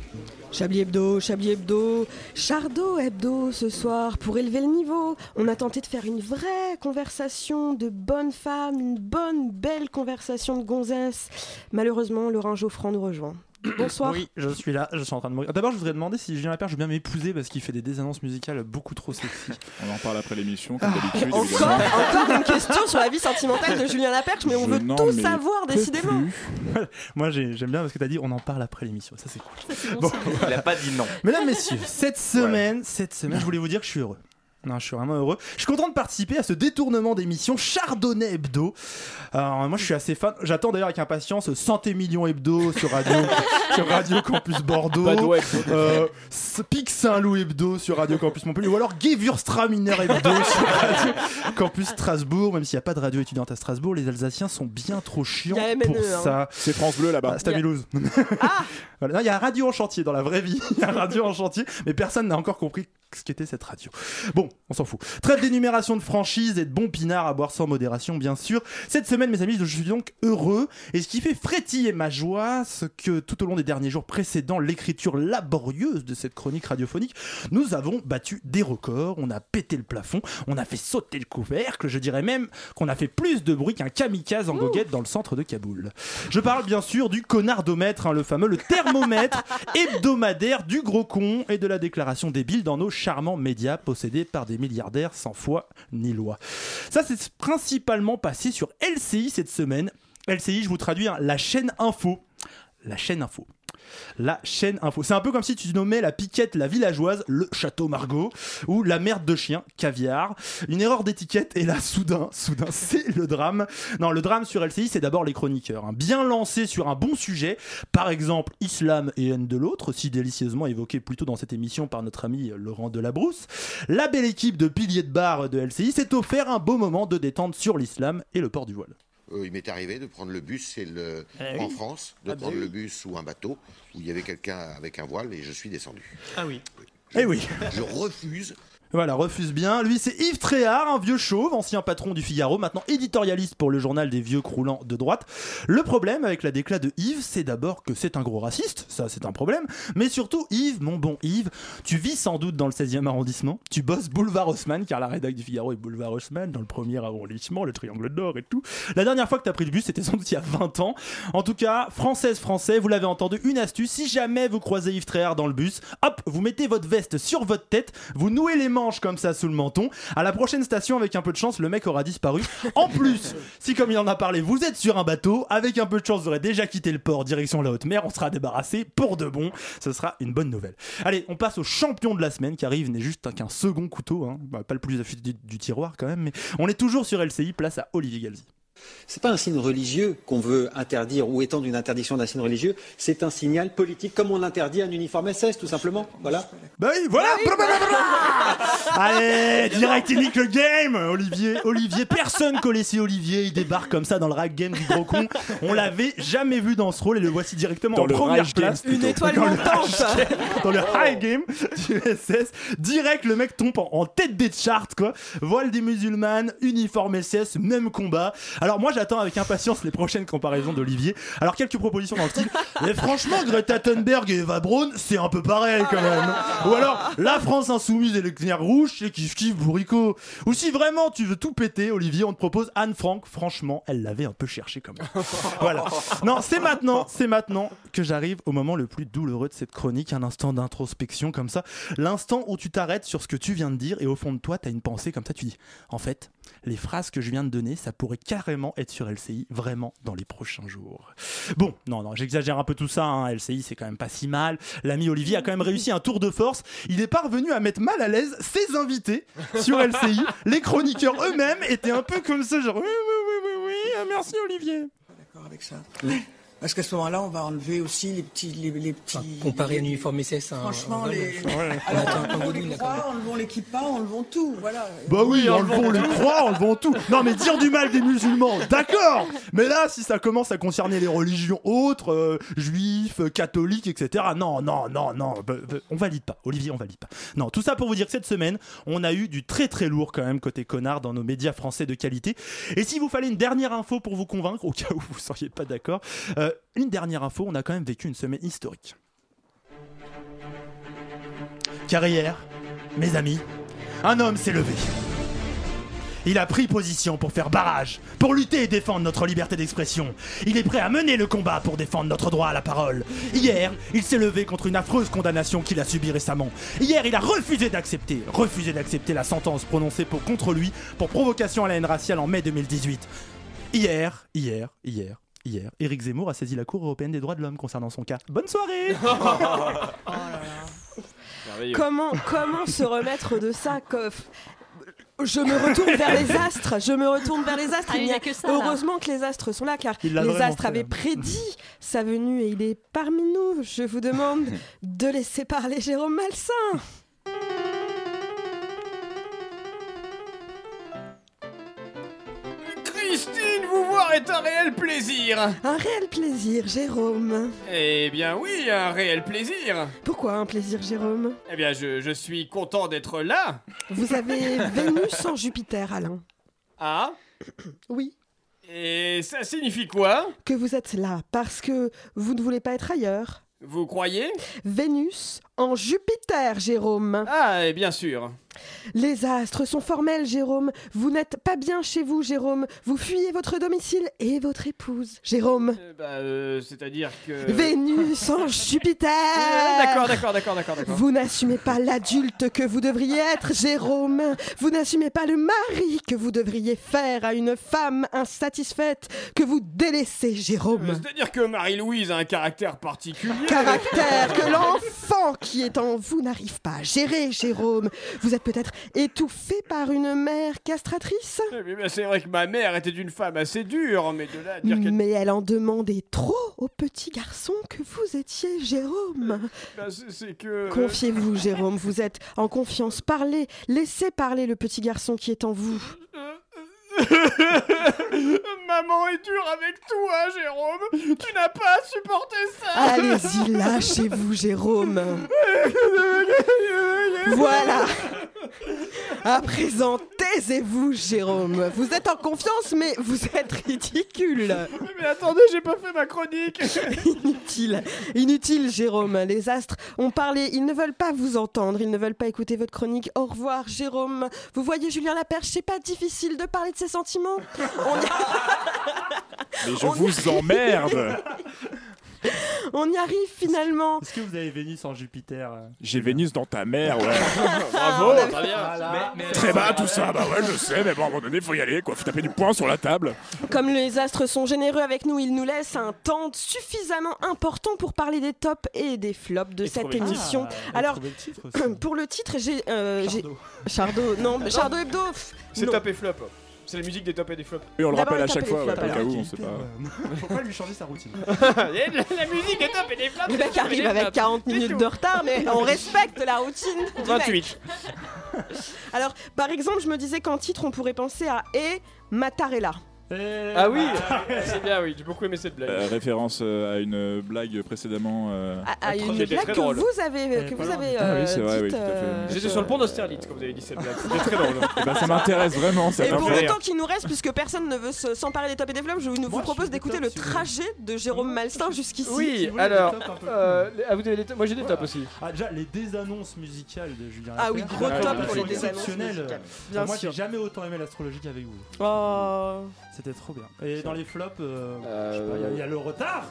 [SPEAKER 1] Chablis Hebdo, Chablis Hebdo, Chardot Hebdo ce soir pour élever le niveau. On a tenté de faire une vraie conversation de bonnes femmes, une bonne belle conversation de gonzesse. Malheureusement, Laurent Geoffrand nous rejoint. Bonsoir.
[SPEAKER 3] Oui, je suis là, je suis en train de mourir. D'abord, je voudrais demander si Julien Lapierre, je veux bien m'épouser parce qu'il fait des désannonces musicales beaucoup trop sexy.
[SPEAKER 2] On en parle après l'émission, comme d'habitude.
[SPEAKER 1] Encore, une question sur la vie sentimentale de Julien Laperche, mais on
[SPEAKER 2] Je
[SPEAKER 1] veut tout savoir, décidément.
[SPEAKER 3] Moi, j'ai- j'aime bien parce que t'as dit on en parle après l'émission. Ça, c'est cool.
[SPEAKER 4] bon Il a pas dit non.
[SPEAKER 3] Mesdames, messieurs, cette semaine, cette semaine, je voulais vous dire que je suis heureux. Non, je suis vraiment heureux. Je suis content de participer à ce détournement d'émission Chardonnay Hebdo. Alors, moi, je suis assez fan. J'attends d'ailleurs avec impatience Santé Million Hebdo sur Radio, sur Radio Campus Bordeaux. Euh, Pic Saint-Loup Hebdo sur Radio Campus Montpellier. Ou alors Gewürztraminer Hebdo sur Radio Campus Strasbourg. Même s'il n'y a pas de radio étudiante à Strasbourg, les Alsaciens sont bien trop chiants
[SPEAKER 1] Il y a MNE,
[SPEAKER 3] pour
[SPEAKER 1] hein.
[SPEAKER 3] ça.
[SPEAKER 2] C'est France Bleu là-bas.
[SPEAKER 3] Ah, c'est à Mulhouse. Voilà. Non, Il y a un radio en chantier dans la vraie vie. Il y a un radio en chantier, mais personne n'a encore compris ce qu'était cette radio. Bon, on s'en fout. Trêve d'énumération de franchise et de bons pinards à boire sans modération, bien sûr. Cette semaine, mes amis, je suis donc heureux. Et ce qui fait frétiller ma joie, c'est que tout au long des derniers jours précédant l'écriture laborieuse de cette chronique radiophonique, nous avons battu des records. On a pété le plafond, on a fait sauter le couvercle. Je dirais même qu'on a fait plus de bruit qu'un kamikaze en goguette dans le centre de Kaboul. Je parle bien sûr du connardomètre, hein, le fameux le thermomètre hebdomadaire du gros con et de la déclaration débile dans nos charmants médias possédés par des milliardaires sans foi ni loi. Ça, c'est principalement passé sur LCI cette semaine. LCI, je vous traduis, hein, la chaîne info. La chaîne info. La chaîne info. C'est un peu comme si tu nommais la piquette la villageoise, le château Margot, ou la merde de chien, caviar. Une erreur d'étiquette, et là, soudain, soudain, c'est le drame. Non, le drame sur LCI, c'est d'abord les chroniqueurs. hein. Bien lancés sur un bon sujet, par exemple, islam et haine de l'autre, si délicieusement évoqué plus tôt dans cette émission par notre ami Laurent Delabrousse. La belle équipe de piliers de bar de LCI s'est offert un beau moment de détente sur l'islam et le port du voile.
[SPEAKER 20] Euh, il m'est arrivé de prendre le bus c'est le...
[SPEAKER 3] Eh
[SPEAKER 20] en
[SPEAKER 3] oui.
[SPEAKER 20] France, de
[SPEAKER 3] Ah bah
[SPEAKER 20] prendre
[SPEAKER 3] oui.
[SPEAKER 20] le bus ou un bateau où il y avait quelqu'un avec un voile et je suis descendu.
[SPEAKER 3] Ah oui. Eh oui.
[SPEAKER 20] Je refuse.
[SPEAKER 3] Voilà, refuse bien. Lui, c'est Yves Tréhard, un vieux chauve, ancien patron du Figaro, maintenant éditorialiste pour le journal des vieux croulants de droite. Le problème avec la déclat de Yves, c'est d'abord que c'est un gros raciste, ça c'est un problème, mais surtout, Yves, mon bon Yves, tu vis sans doute dans le 16e arrondissement, tu bosses boulevard Haussmann, car la rédac du Figaro est boulevard Haussmann, dans le premier arrondissement, le triangle d'or et tout. La dernière fois que t'as pris le bus, c'était sans doute il y a 20 ans. En tout cas, française, français, vous l'avez entendu, une astuce, si jamais vous croisez Yves Tréhard dans le bus, hop, vous mettez votre veste sur votre tête, vous nouez les comme ça sous le menton. À la prochaine station, avec un peu de chance, le mec aura disparu. En plus, si comme il en a parlé, vous êtes sur un bateau, avec un peu de chance, vous aurez déjà quitté le port direction la haute mer, on sera débarrassé pour de bon. Ce sera une bonne nouvelle. Allez, on passe au champion de la semaine qui arrive, n'est juste qu'un second couteau, hein. Bah, pas le plus affûté du, du tiroir quand même, mais on est toujours sur LCI, place à Olivier Galzi.
[SPEAKER 11] C'est pas un signe religieux qu'on veut interdire ou étendre une interdiction d'un signe religieux, c'est un signal politique, comme on interdit un uniforme SS, tout simplement. Voilà.
[SPEAKER 3] Bah oui, voilà Allez, direct il nique le game Olivier, Olivier, personne connaissait Olivier, il débarque comme ça dans le rag game du gros con. On l'avait jamais vu dans ce rôle et le voici directement
[SPEAKER 2] Dans
[SPEAKER 3] en
[SPEAKER 2] le
[SPEAKER 3] première
[SPEAKER 2] rage game,
[SPEAKER 3] place.
[SPEAKER 1] Une étoile
[SPEAKER 3] Dans le
[SPEAKER 1] montante.
[SPEAKER 3] Dans le high game du SS. Direct, le mec tombe en, en tête des charts, quoi. Voile des musulmanes, uniforme SS, même combat. Alors moi j'attends avec impatience les prochaines comparaisons d'Olivier. Alors quelques propositions dans le style. Mais franchement, Greta Thunberg et Eva Braun, c'est un peu pareil quand même. Ou alors, la France insoumise et le clair rouge, c'est kiff kiff bourricot. Ou si vraiment tu veux tout péter, Olivier, on te propose Anne Frank. Franchement, elle l'avait un peu cherché quand même. Voilà. Non, c'est maintenant, c'est maintenant que j'arrive au moment le plus douloureux de cette chronique, un instant d'introspection comme ça. L'instant où tu t'arrêtes sur ce que tu viens de dire et au fond de toi, t'as une pensée comme ça, tu dis, en fait, les phrases que je viens de donner, ça pourrait carrément être sur LCI, vraiment dans les prochains jours. Bon, non, non, j'exagère un peu tout ça, hein. LCI c'est quand même pas si mal. L'ami Olivier a quand même réussi un tour de force. Il est parvenu à mettre mal à l'aise ses invités sur LCI. Les chroniqueurs eux-mêmes étaient un peu comme ça, genre, oui, oui, oui, oui, oui, merci Olivier.
[SPEAKER 21] d'accord avec ça. Parce qu'à ce moment-là, on va enlever aussi les petits. Les, les petits
[SPEAKER 22] Comparer un uniforme SS à un.
[SPEAKER 21] Franchement,
[SPEAKER 22] un
[SPEAKER 21] les. Alors, les croix, enlevons les kippas, enlevons tout. Voilà.
[SPEAKER 3] Bah oui, enlevons les croix, enlevons tout. Non, mais dire du mal des musulmans, d'accord. Mais là, si ça commence à concerner les religions autres, euh, juifs, euh, catholiques, etc. Non, non, non, non. bah, bah, on valide pas. Olivier, on valide pas. Non, tout ça pour vous dire que cette semaine, on a eu du très très lourd quand même côté connard dans nos médias français de qualité. Et si vous fallait une dernière info pour vous convaincre, au cas où vous seriez pas d'accord, euh, une dernière info, on a quand même vécu une semaine historique. Car hier, mes amis, un homme s'est levé. Il a pris position pour faire barrage, pour lutter et défendre notre liberté d'expression. Il est prêt à mener le combat pour défendre notre droit à la parole. Hier, il s'est levé contre une affreuse condamnation qu'il a subie récemment. Hier, il a refusé d'accepter, refusé d'accepter la sentence prononcée pour, contre lui pour provocation à la haine raciale en mai 2018. Hier, hier, hier, hier, Éric Zemmour a saisi la Cour européenne des droits de l'homme concernant son cas. Bonne soirée
[SPEAKER 1] Comment, comment se remettre de ça Je me retourne vers les astres, je me retourne vers les astres.
[SPEAKER 5] Ah, il
[SPEAKER 1] Il
[SPEAKER 5] y
[SPEAKER 1] y
[SPEAKER 5] a que ça, là.
[SPEAKER 1] Heureusement que les astres sont là, car
[SPEAKER 3] Il
[SPEAKER 1] les astres
[SPEAKER 3] fait,
[SPEAKER 1] avaient
[SPEAKER 3] hein.
[SPEAKER 1] prédit sa venue et il est parmi nous. Je vous demande de laisser parler Jérôme Malsain.
[SPEAKER 23] Est un réel plaisir.
[SPEAKER 1] Un réel plaisir, Jérôme.
[SPEAKER 23] Eh bien oui, un réel plaisir.
[SPEAKER 1] Pourquoi un plaisir, Jérôme?
[SPEAKER 23] Eh bien, je, je suis content d'être là.
[SPEAKER 1] Vous avez Vénus en Jupiter, Alain.
[SPEAKER 23] Ah?
[SPEAKER 1] Oui.
[SPEAKER 23] Et ça signifie quoi?
[SPEAKER 1] Que vous êtes là parce que vous ne voulez pas être ailleurs.
[SPEAKER 23] Vous croyez?
[SPEAKER 1] Vénus en Jupiter, Jérôme.
[SPEAKER 23] Ah, et bien sûr.
[SPEAKER 1] Les astres sont formels, Jérôme. Vous n'êtes pas bien chez vous, Jérôme. Vous fuyez votre domicile et votre épouse, Jérôme.
[SPEAKER 23] Euh, bah, euh, c'est-à-dire que...
[SPEAKER 1] Vénus en Jupiter.
[SPEAKER 23] Euh, d'accord, d'accord, d'accord, d'accord, d'accord.
[SPEAKER 1] Vous n'assumez pas l'adulte que vous devriez être, Jérôme. Vous n'assumez pas le mari que vous devriez faire à une femme insatisfaite que vous délaissez,
[SPEAKER 23] Euh,
[SPEAKER 1] Jérôme.
[SPEAKER 23] C'est-à-dire que Marie-Louise a un caractère particulier.
[SPEAKER 1] Caractère que l'enfant qui est en vous n'arrive pas à gérer, Jérôme. Vous êtes peut-être étouffé par une mère castratrice
[SPEAKER 23] Eh c'est vrai que ma mère était une femme assez dure, mais de là à dire qu'elle...
[SPEAKER 1] Mais elle en demandait trop au petit garçon que vous étiez, Jérôme.
[SPEAKER 23] Bah, c'est- c'est que...
[SPEAKER 1] Confiez-vous, Jérôme, vous êtes en confiance. Parlez, laissez parler le petit garçon qui est en vous.
[SPEAKER 23] Maman est dure avec toi, Jérôme. Tu n'as pas supporté ça.
[SPEAKER 1] Allez-y, lâchez-vous, Jérôme. Voilà. À présent, taisez-vous, Jérôme. Vous êtes en confiance, mais vous êtes ridicule.
[SPEAKER 23] Mais attendez, j'ai pas fait ma chronique.
[SPEAKER 1] Inutile, inutile, Jérôme. Les astres ont parlé, ils ne veulent pas vous entendre, ils ne veulent pas écouter votre chronique. Au revoir, Jérôme. Vous voyez, Julien Laperche, c'est pas difficile de parler de ses sentiments. On y,
[SPEAKER 2] Mais je vous emmerde
[SPEAKER 1] on y arrive finalement.
[SPEAKER 3] Est-ce que vous avez Vénus en Jupiter euh
[SPEAKER 2] J'ai Vénus dans ta mère, ouais.
[SPEAKER 23] Bravo, très bien.
[SPEAKER 3] Voilà.
[SPEAKER 2] Très bas tout ça, bah ouais, je sais, mais bon, à un moment donné, faut y aller, quoi. Faut taper du poing sur la table.
[SPEAKER 1] Comme les astres sont généreux avec nous, ils nous laissent un temps suffisamment important pour parler des tops et des flops de cette émission.
[SPEAKER 3] Ah,
[SPEAKER 1] Alors,
[SPEAKER 3] le
[SPEAKER 1] pour le titre, j'ai. euh,
[SPEAKER 3] Chardot.
[SPEAKER 1] Chardot, non, Chardot Hebdo.
[SPEAKER 23] C'est et flop. C'est la musique des top et des flops.
[SPEAKER 2] Et on le rappelle à chaque fois, ouais,
[SPEAKER 1] flops,
[SPEAKER 2] au cas où, on sait pas.
[SPEAKER 3] Faut pas lui changer sa routine.
[SPEAKER 23] la, musique des top et des flops.
[SPEAKER 1] Le mec arrive avec 40 minutes de retard, mais on respecte la routine. du mec.
[SPEAKER 23] 28.
[SPEAKER 1] Alors, par exemple, je me disais qu'en titre, on pourrait penser à Et Mattarella.
[SPEAKER 23] Ah oui, c'est bien, oui. J'ai beaucoup aimé cette blague.
[SPEAKER 2] Euh, référence euh, à une blague précédemment. euh,
[SPEAKER 1] À, à une
[SPEAKER 23] Qui
[SPEAKER 1] blague
[SPEAKER 23] très
[SPEAKER 1] que
[SPEAKER 23] drôle.
[SPEAKER 1] vous avez, que vous avez
[SPEAKER 2] Ah oui,
[SPEAKER 1] euh,
[SPEAKER 2] c'est vrai, oui,
[SPEAKER 1] dite,
[SPEAKER 2] tout à fait.
[SPEAKER 1] euh,
[SPEAKER 23] J'étais sur le pont d'Austerlitz quand vous avez dit cette blague. C'était très drôle.
[SPEAKER 2] eh ben, ça m'intéresse vraiment, ça
[SPEAKER 1] Et pour
[SPEAKER 2] m'intéresse.
[SPEAKER 1] le temps qu'il nous reste, puisque personne ne veut se- s'emparer des tops et des flops, je vous, propose d'écouter le trajet de Jérôme Malstin jusqu'ici.
[SPEAKER 23] Oui,
[SPEAKER 3] voulez
[SPEAKER 23] alors,
[SPEAKER 3] des tops un peu
[SPEAKER 23] euh, ah, vous avez des tops Moi j'ai des tops aussi.
[SPEAKER 3] Ah, déjà, les désannonces musicales de Julien
[SPEAKER 1] Ah oui, gros
[SPEAKER 3] euh,
[SPEAKER 1] top
[SPEAKER 3] elles
[SPEAKER 1] pour les
[SPEAKER 3] sont
[SPEAKER 1] désannonces
[SPEAKER 3] exceptionnelles.
[SPEAKER 1] musicales.
[SPEAKER 3] Euh,
[SPEAKER 1] Bien
[SPEAKER 3] Moi,
[SPEAKER 1] sûr.
[SPEAKER 3] j'ai jamais autant aimé l'astrologie qu'avec vous.
[SPEAKER 1] Oh.
[SPEAKER 3] C'était trop bien. Et dans les flops, euh,
[SPEAKER 23] Euh,
[SPEAKER 3] il y a- il y, a le retard.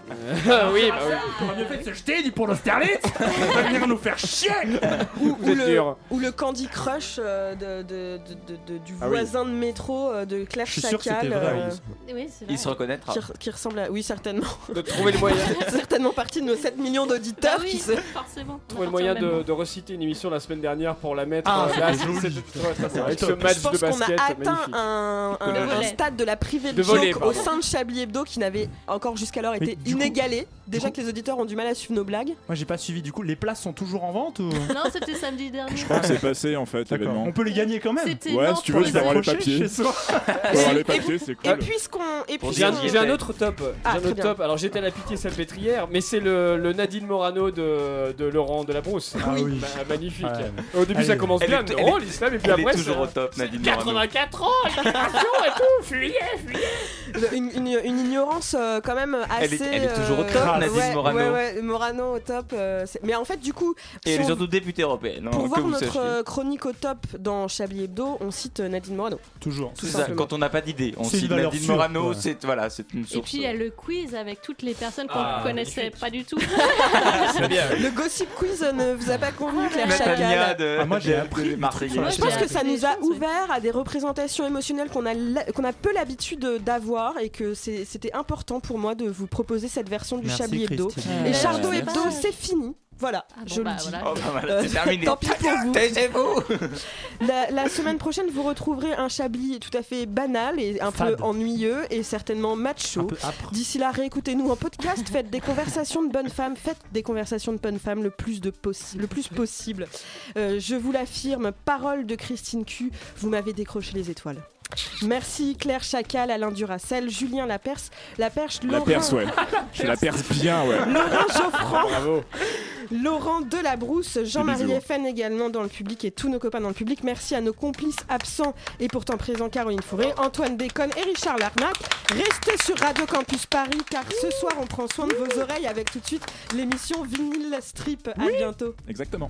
[SPEAKER 23] Ah oui, bah oui.
[SPEAKER 3] On aurait mieux fait de se jeter, dit pour l'Austerlitz. On va venir nous faire chier.
[SPEAKER 1] Ou, le,
[SPEAKER 23] dur.
[SPEAKER 1] ou le Candy Crush euh, de, de- de- de- de- du
[SPEAKER 23] Ah oui.
[SPEAKER 1] voisin de métro euh, de Claire Chacal. euh,
[SPEAKER 3] oui.
[SPEAKER 4] Il se reconnaîtra.
[SPEAKER 1] qui, re- qui ressemble à. Oui, certainement.
[SPEAKER 23] De trouver le moyen,
[SPEAKER 1] certainement partie de nos 7 millions d'auditeurs
[SPEAKER 5] Ah
[SPEAKER 1] qui se.
[SPEAKER 5] forcément.
[SPEAKER 23] trouver le moyen de, de reciter une émission la semaine dernière pour la mettre
[SPEAKER 3] Ah,
[SPEAKER 23] euh, là. Avec ce match
[SPEAKER 1] Je pense
[SPEAKER 23] de
[SPEAKER 1] qu'on a
[SPEAKER 23] basket
[SPEAKER 1] atteint un,
[SPEAKER 23] De
[SPEAKER 1] stade de la privée de, joke au sein de Chablis Hebdo qui n'avait encore jusqu'alors été
[SPEAKER 3] coup-
[SPEAKER 1] inégalé. Déjà
[SPEAKER 3] coup-
[SPEAKER 1] que les auditeurs ont du mal à suivre nos blagues.
[SPEAKER 3] Moi, j'ai pas suivi. Du coup, les places sont toujours en vente ou
[SPEAKER 5] Non, c'était samedi dernier.
[SPEAKER 2] Je crois que c'est passé en fait.
[SPEAKER 3] On peut les gagner quand même.
[SPEAKER 2] Ouais, si tu veux,
[SPEAKER 5] les
[SPEAKER 2] avoir les papiers. Les papiers, c'est
[SPEAKER 1] Et
[SPEAKER 2] cool.
[SPEAKER 1] puisqu'on. Et
[SPEAKER 23] J'ai un,
[SPEAKER 1] puisqu'on-
[SPEAKER 23] j'ai un autre top,
[SPEAKER 1] Ah,
[SPEAKER 23] un autre top. Alors j'étais à la pitié salpêtrière, mais c'est le, Nadine Morano de, de Laurent de la Brousse.
[SPEAKER 3] Ah oui.
[SPEAKER 23] Ma- magnifique. Au début ça commence bien,
[SPEAKER 4] est-
[SPEAKER 23] l'islam, et puis après
[SPEAKER 4] est toujours au top, Nadine Morano.
[SPEAKER 23] 84 ans, et tout, fuyez, fuyez.
[SPEAKER 1] Une, une- une ignorance euh, quand même
[SPEAKER 4] Elle est-
[SPEAKER 1] assez.
[SPEAKER 4] elle est toujours au
[SPEAKER 1] euh,
[SPEAKER 4] top, Nadine
[SPEAKER 1] ouais,
[SPEAKER 4] Morano.
[SPEAKER 1] Ouais, ouais, Morano au top. euh, mais en fait, du coup.
[SPEAKER 4] Et elle est
[SPEAKER 1] sur-
[SPEAKER 4] surtout députée européenne. hein,
[SPEAKER 1] Pour
[SPEAKER 4] que
[SPEAKER 1] voir
[SPEAKER 4] vous
[SPEAKER 1] notre
[SPEAKER 4] sachiez.
[SPEAKER 1] euh, chronique au top dans Chablis Hebdo, on cite euh, Nadine Morano.
[SPEAKER 3] Toujours.
[SPEAKER 1] Tout
[SPEAKER 4] C'est ça, quand on n'a pas d'idée, on cite Nadine
[SPEAKER 3] sûre,
[SPEAKER 4] Morano, c'est voilà, c'est une
[SPEAKER 5] Et
[SPEAKER 4] source.
[SPEAKER 5] puis il y a le quiz avec toutes les personnes qu'on
[SPEAKER 23] Ah,
[SPEAKER 5] ne connaissait pas du tout.
[SPEAKER 23] C'est bien.
[SPEAKER 1] Le gossip quiz euh, ne vous a pas convenu, Claire Chacal
[SPEAKER 4] de,
[SPEAKER 3] Ah, moi, j'ai appris
[SPEAKER 1] Je pense que ça nous a ouvert à des représentations émotionnelles qu'on a, la- qu'on a peu l'habitude d'avoir et que c'était important pour moi de vous proposer cette version du
[SPEAKER 3] Merci,
[SPEAKER 1] Chablis Hebdo. Et
[SPEAKER 5] Ouais,
[SPEAKER 1] Chardot Hebdo, c'est fini. Voilà,
[SPEAKER 5] Ah bon,
[SPEAKER 1] je
[SPEAKER 5] bah,
[SPEAKER 1] le dis.
[SPEAKER 5] voilà.
[SPEAKER 4] Oh, bah, voilà,
[SPEAKER 1] Euh,
[SPEAKER 4] terminé.
[SPEAKER 1] Tant pis pour vous.
[SPEAKER 4] Taisez-vous
[SPEAKER 1] La, la semaine prochaine, vous retrouverez un Chablis tout à fait banal et un
[SPEAKER 3] Fade.
[SPEAKER 1] peu ennuyeux et certainement macho. D'ici là, réécoutez-nous en podcast, faites des conversations de bonnes femmes, faites des conversations de bonnes femmes le plus, de possi- le plus possible. Euh, je vous l'affirme, parole de Christine Q, vous m'avez décroché les étoiles. Merci Claire Chacal, Alain Duracel, Julien Laperce, Laperche,
[SPEAKER 2] La
[SPEAKER 1] Laurent,
[SPEAKER 2] perce, ouais. Je la perce bien, ouais.
[SPEAKER 1] Laurent Geoffrand,
[SPEAKER 23] Bravo.
[SPEAKER 1] Laurent Delabrousse, Jean-Marie. FN également dans le public et tous nos copains dans le public. Merci à nos complices absents et pourtant présents Caroline Fourré, Antoine Déconne et Richard Larnac. Restez sur Radio Campus Paris car ce soir on prend soin de vos oreilles avec tout de suite l'émission Vinyl Strip. À bientôt.
[SPEAKER 2] Exactement.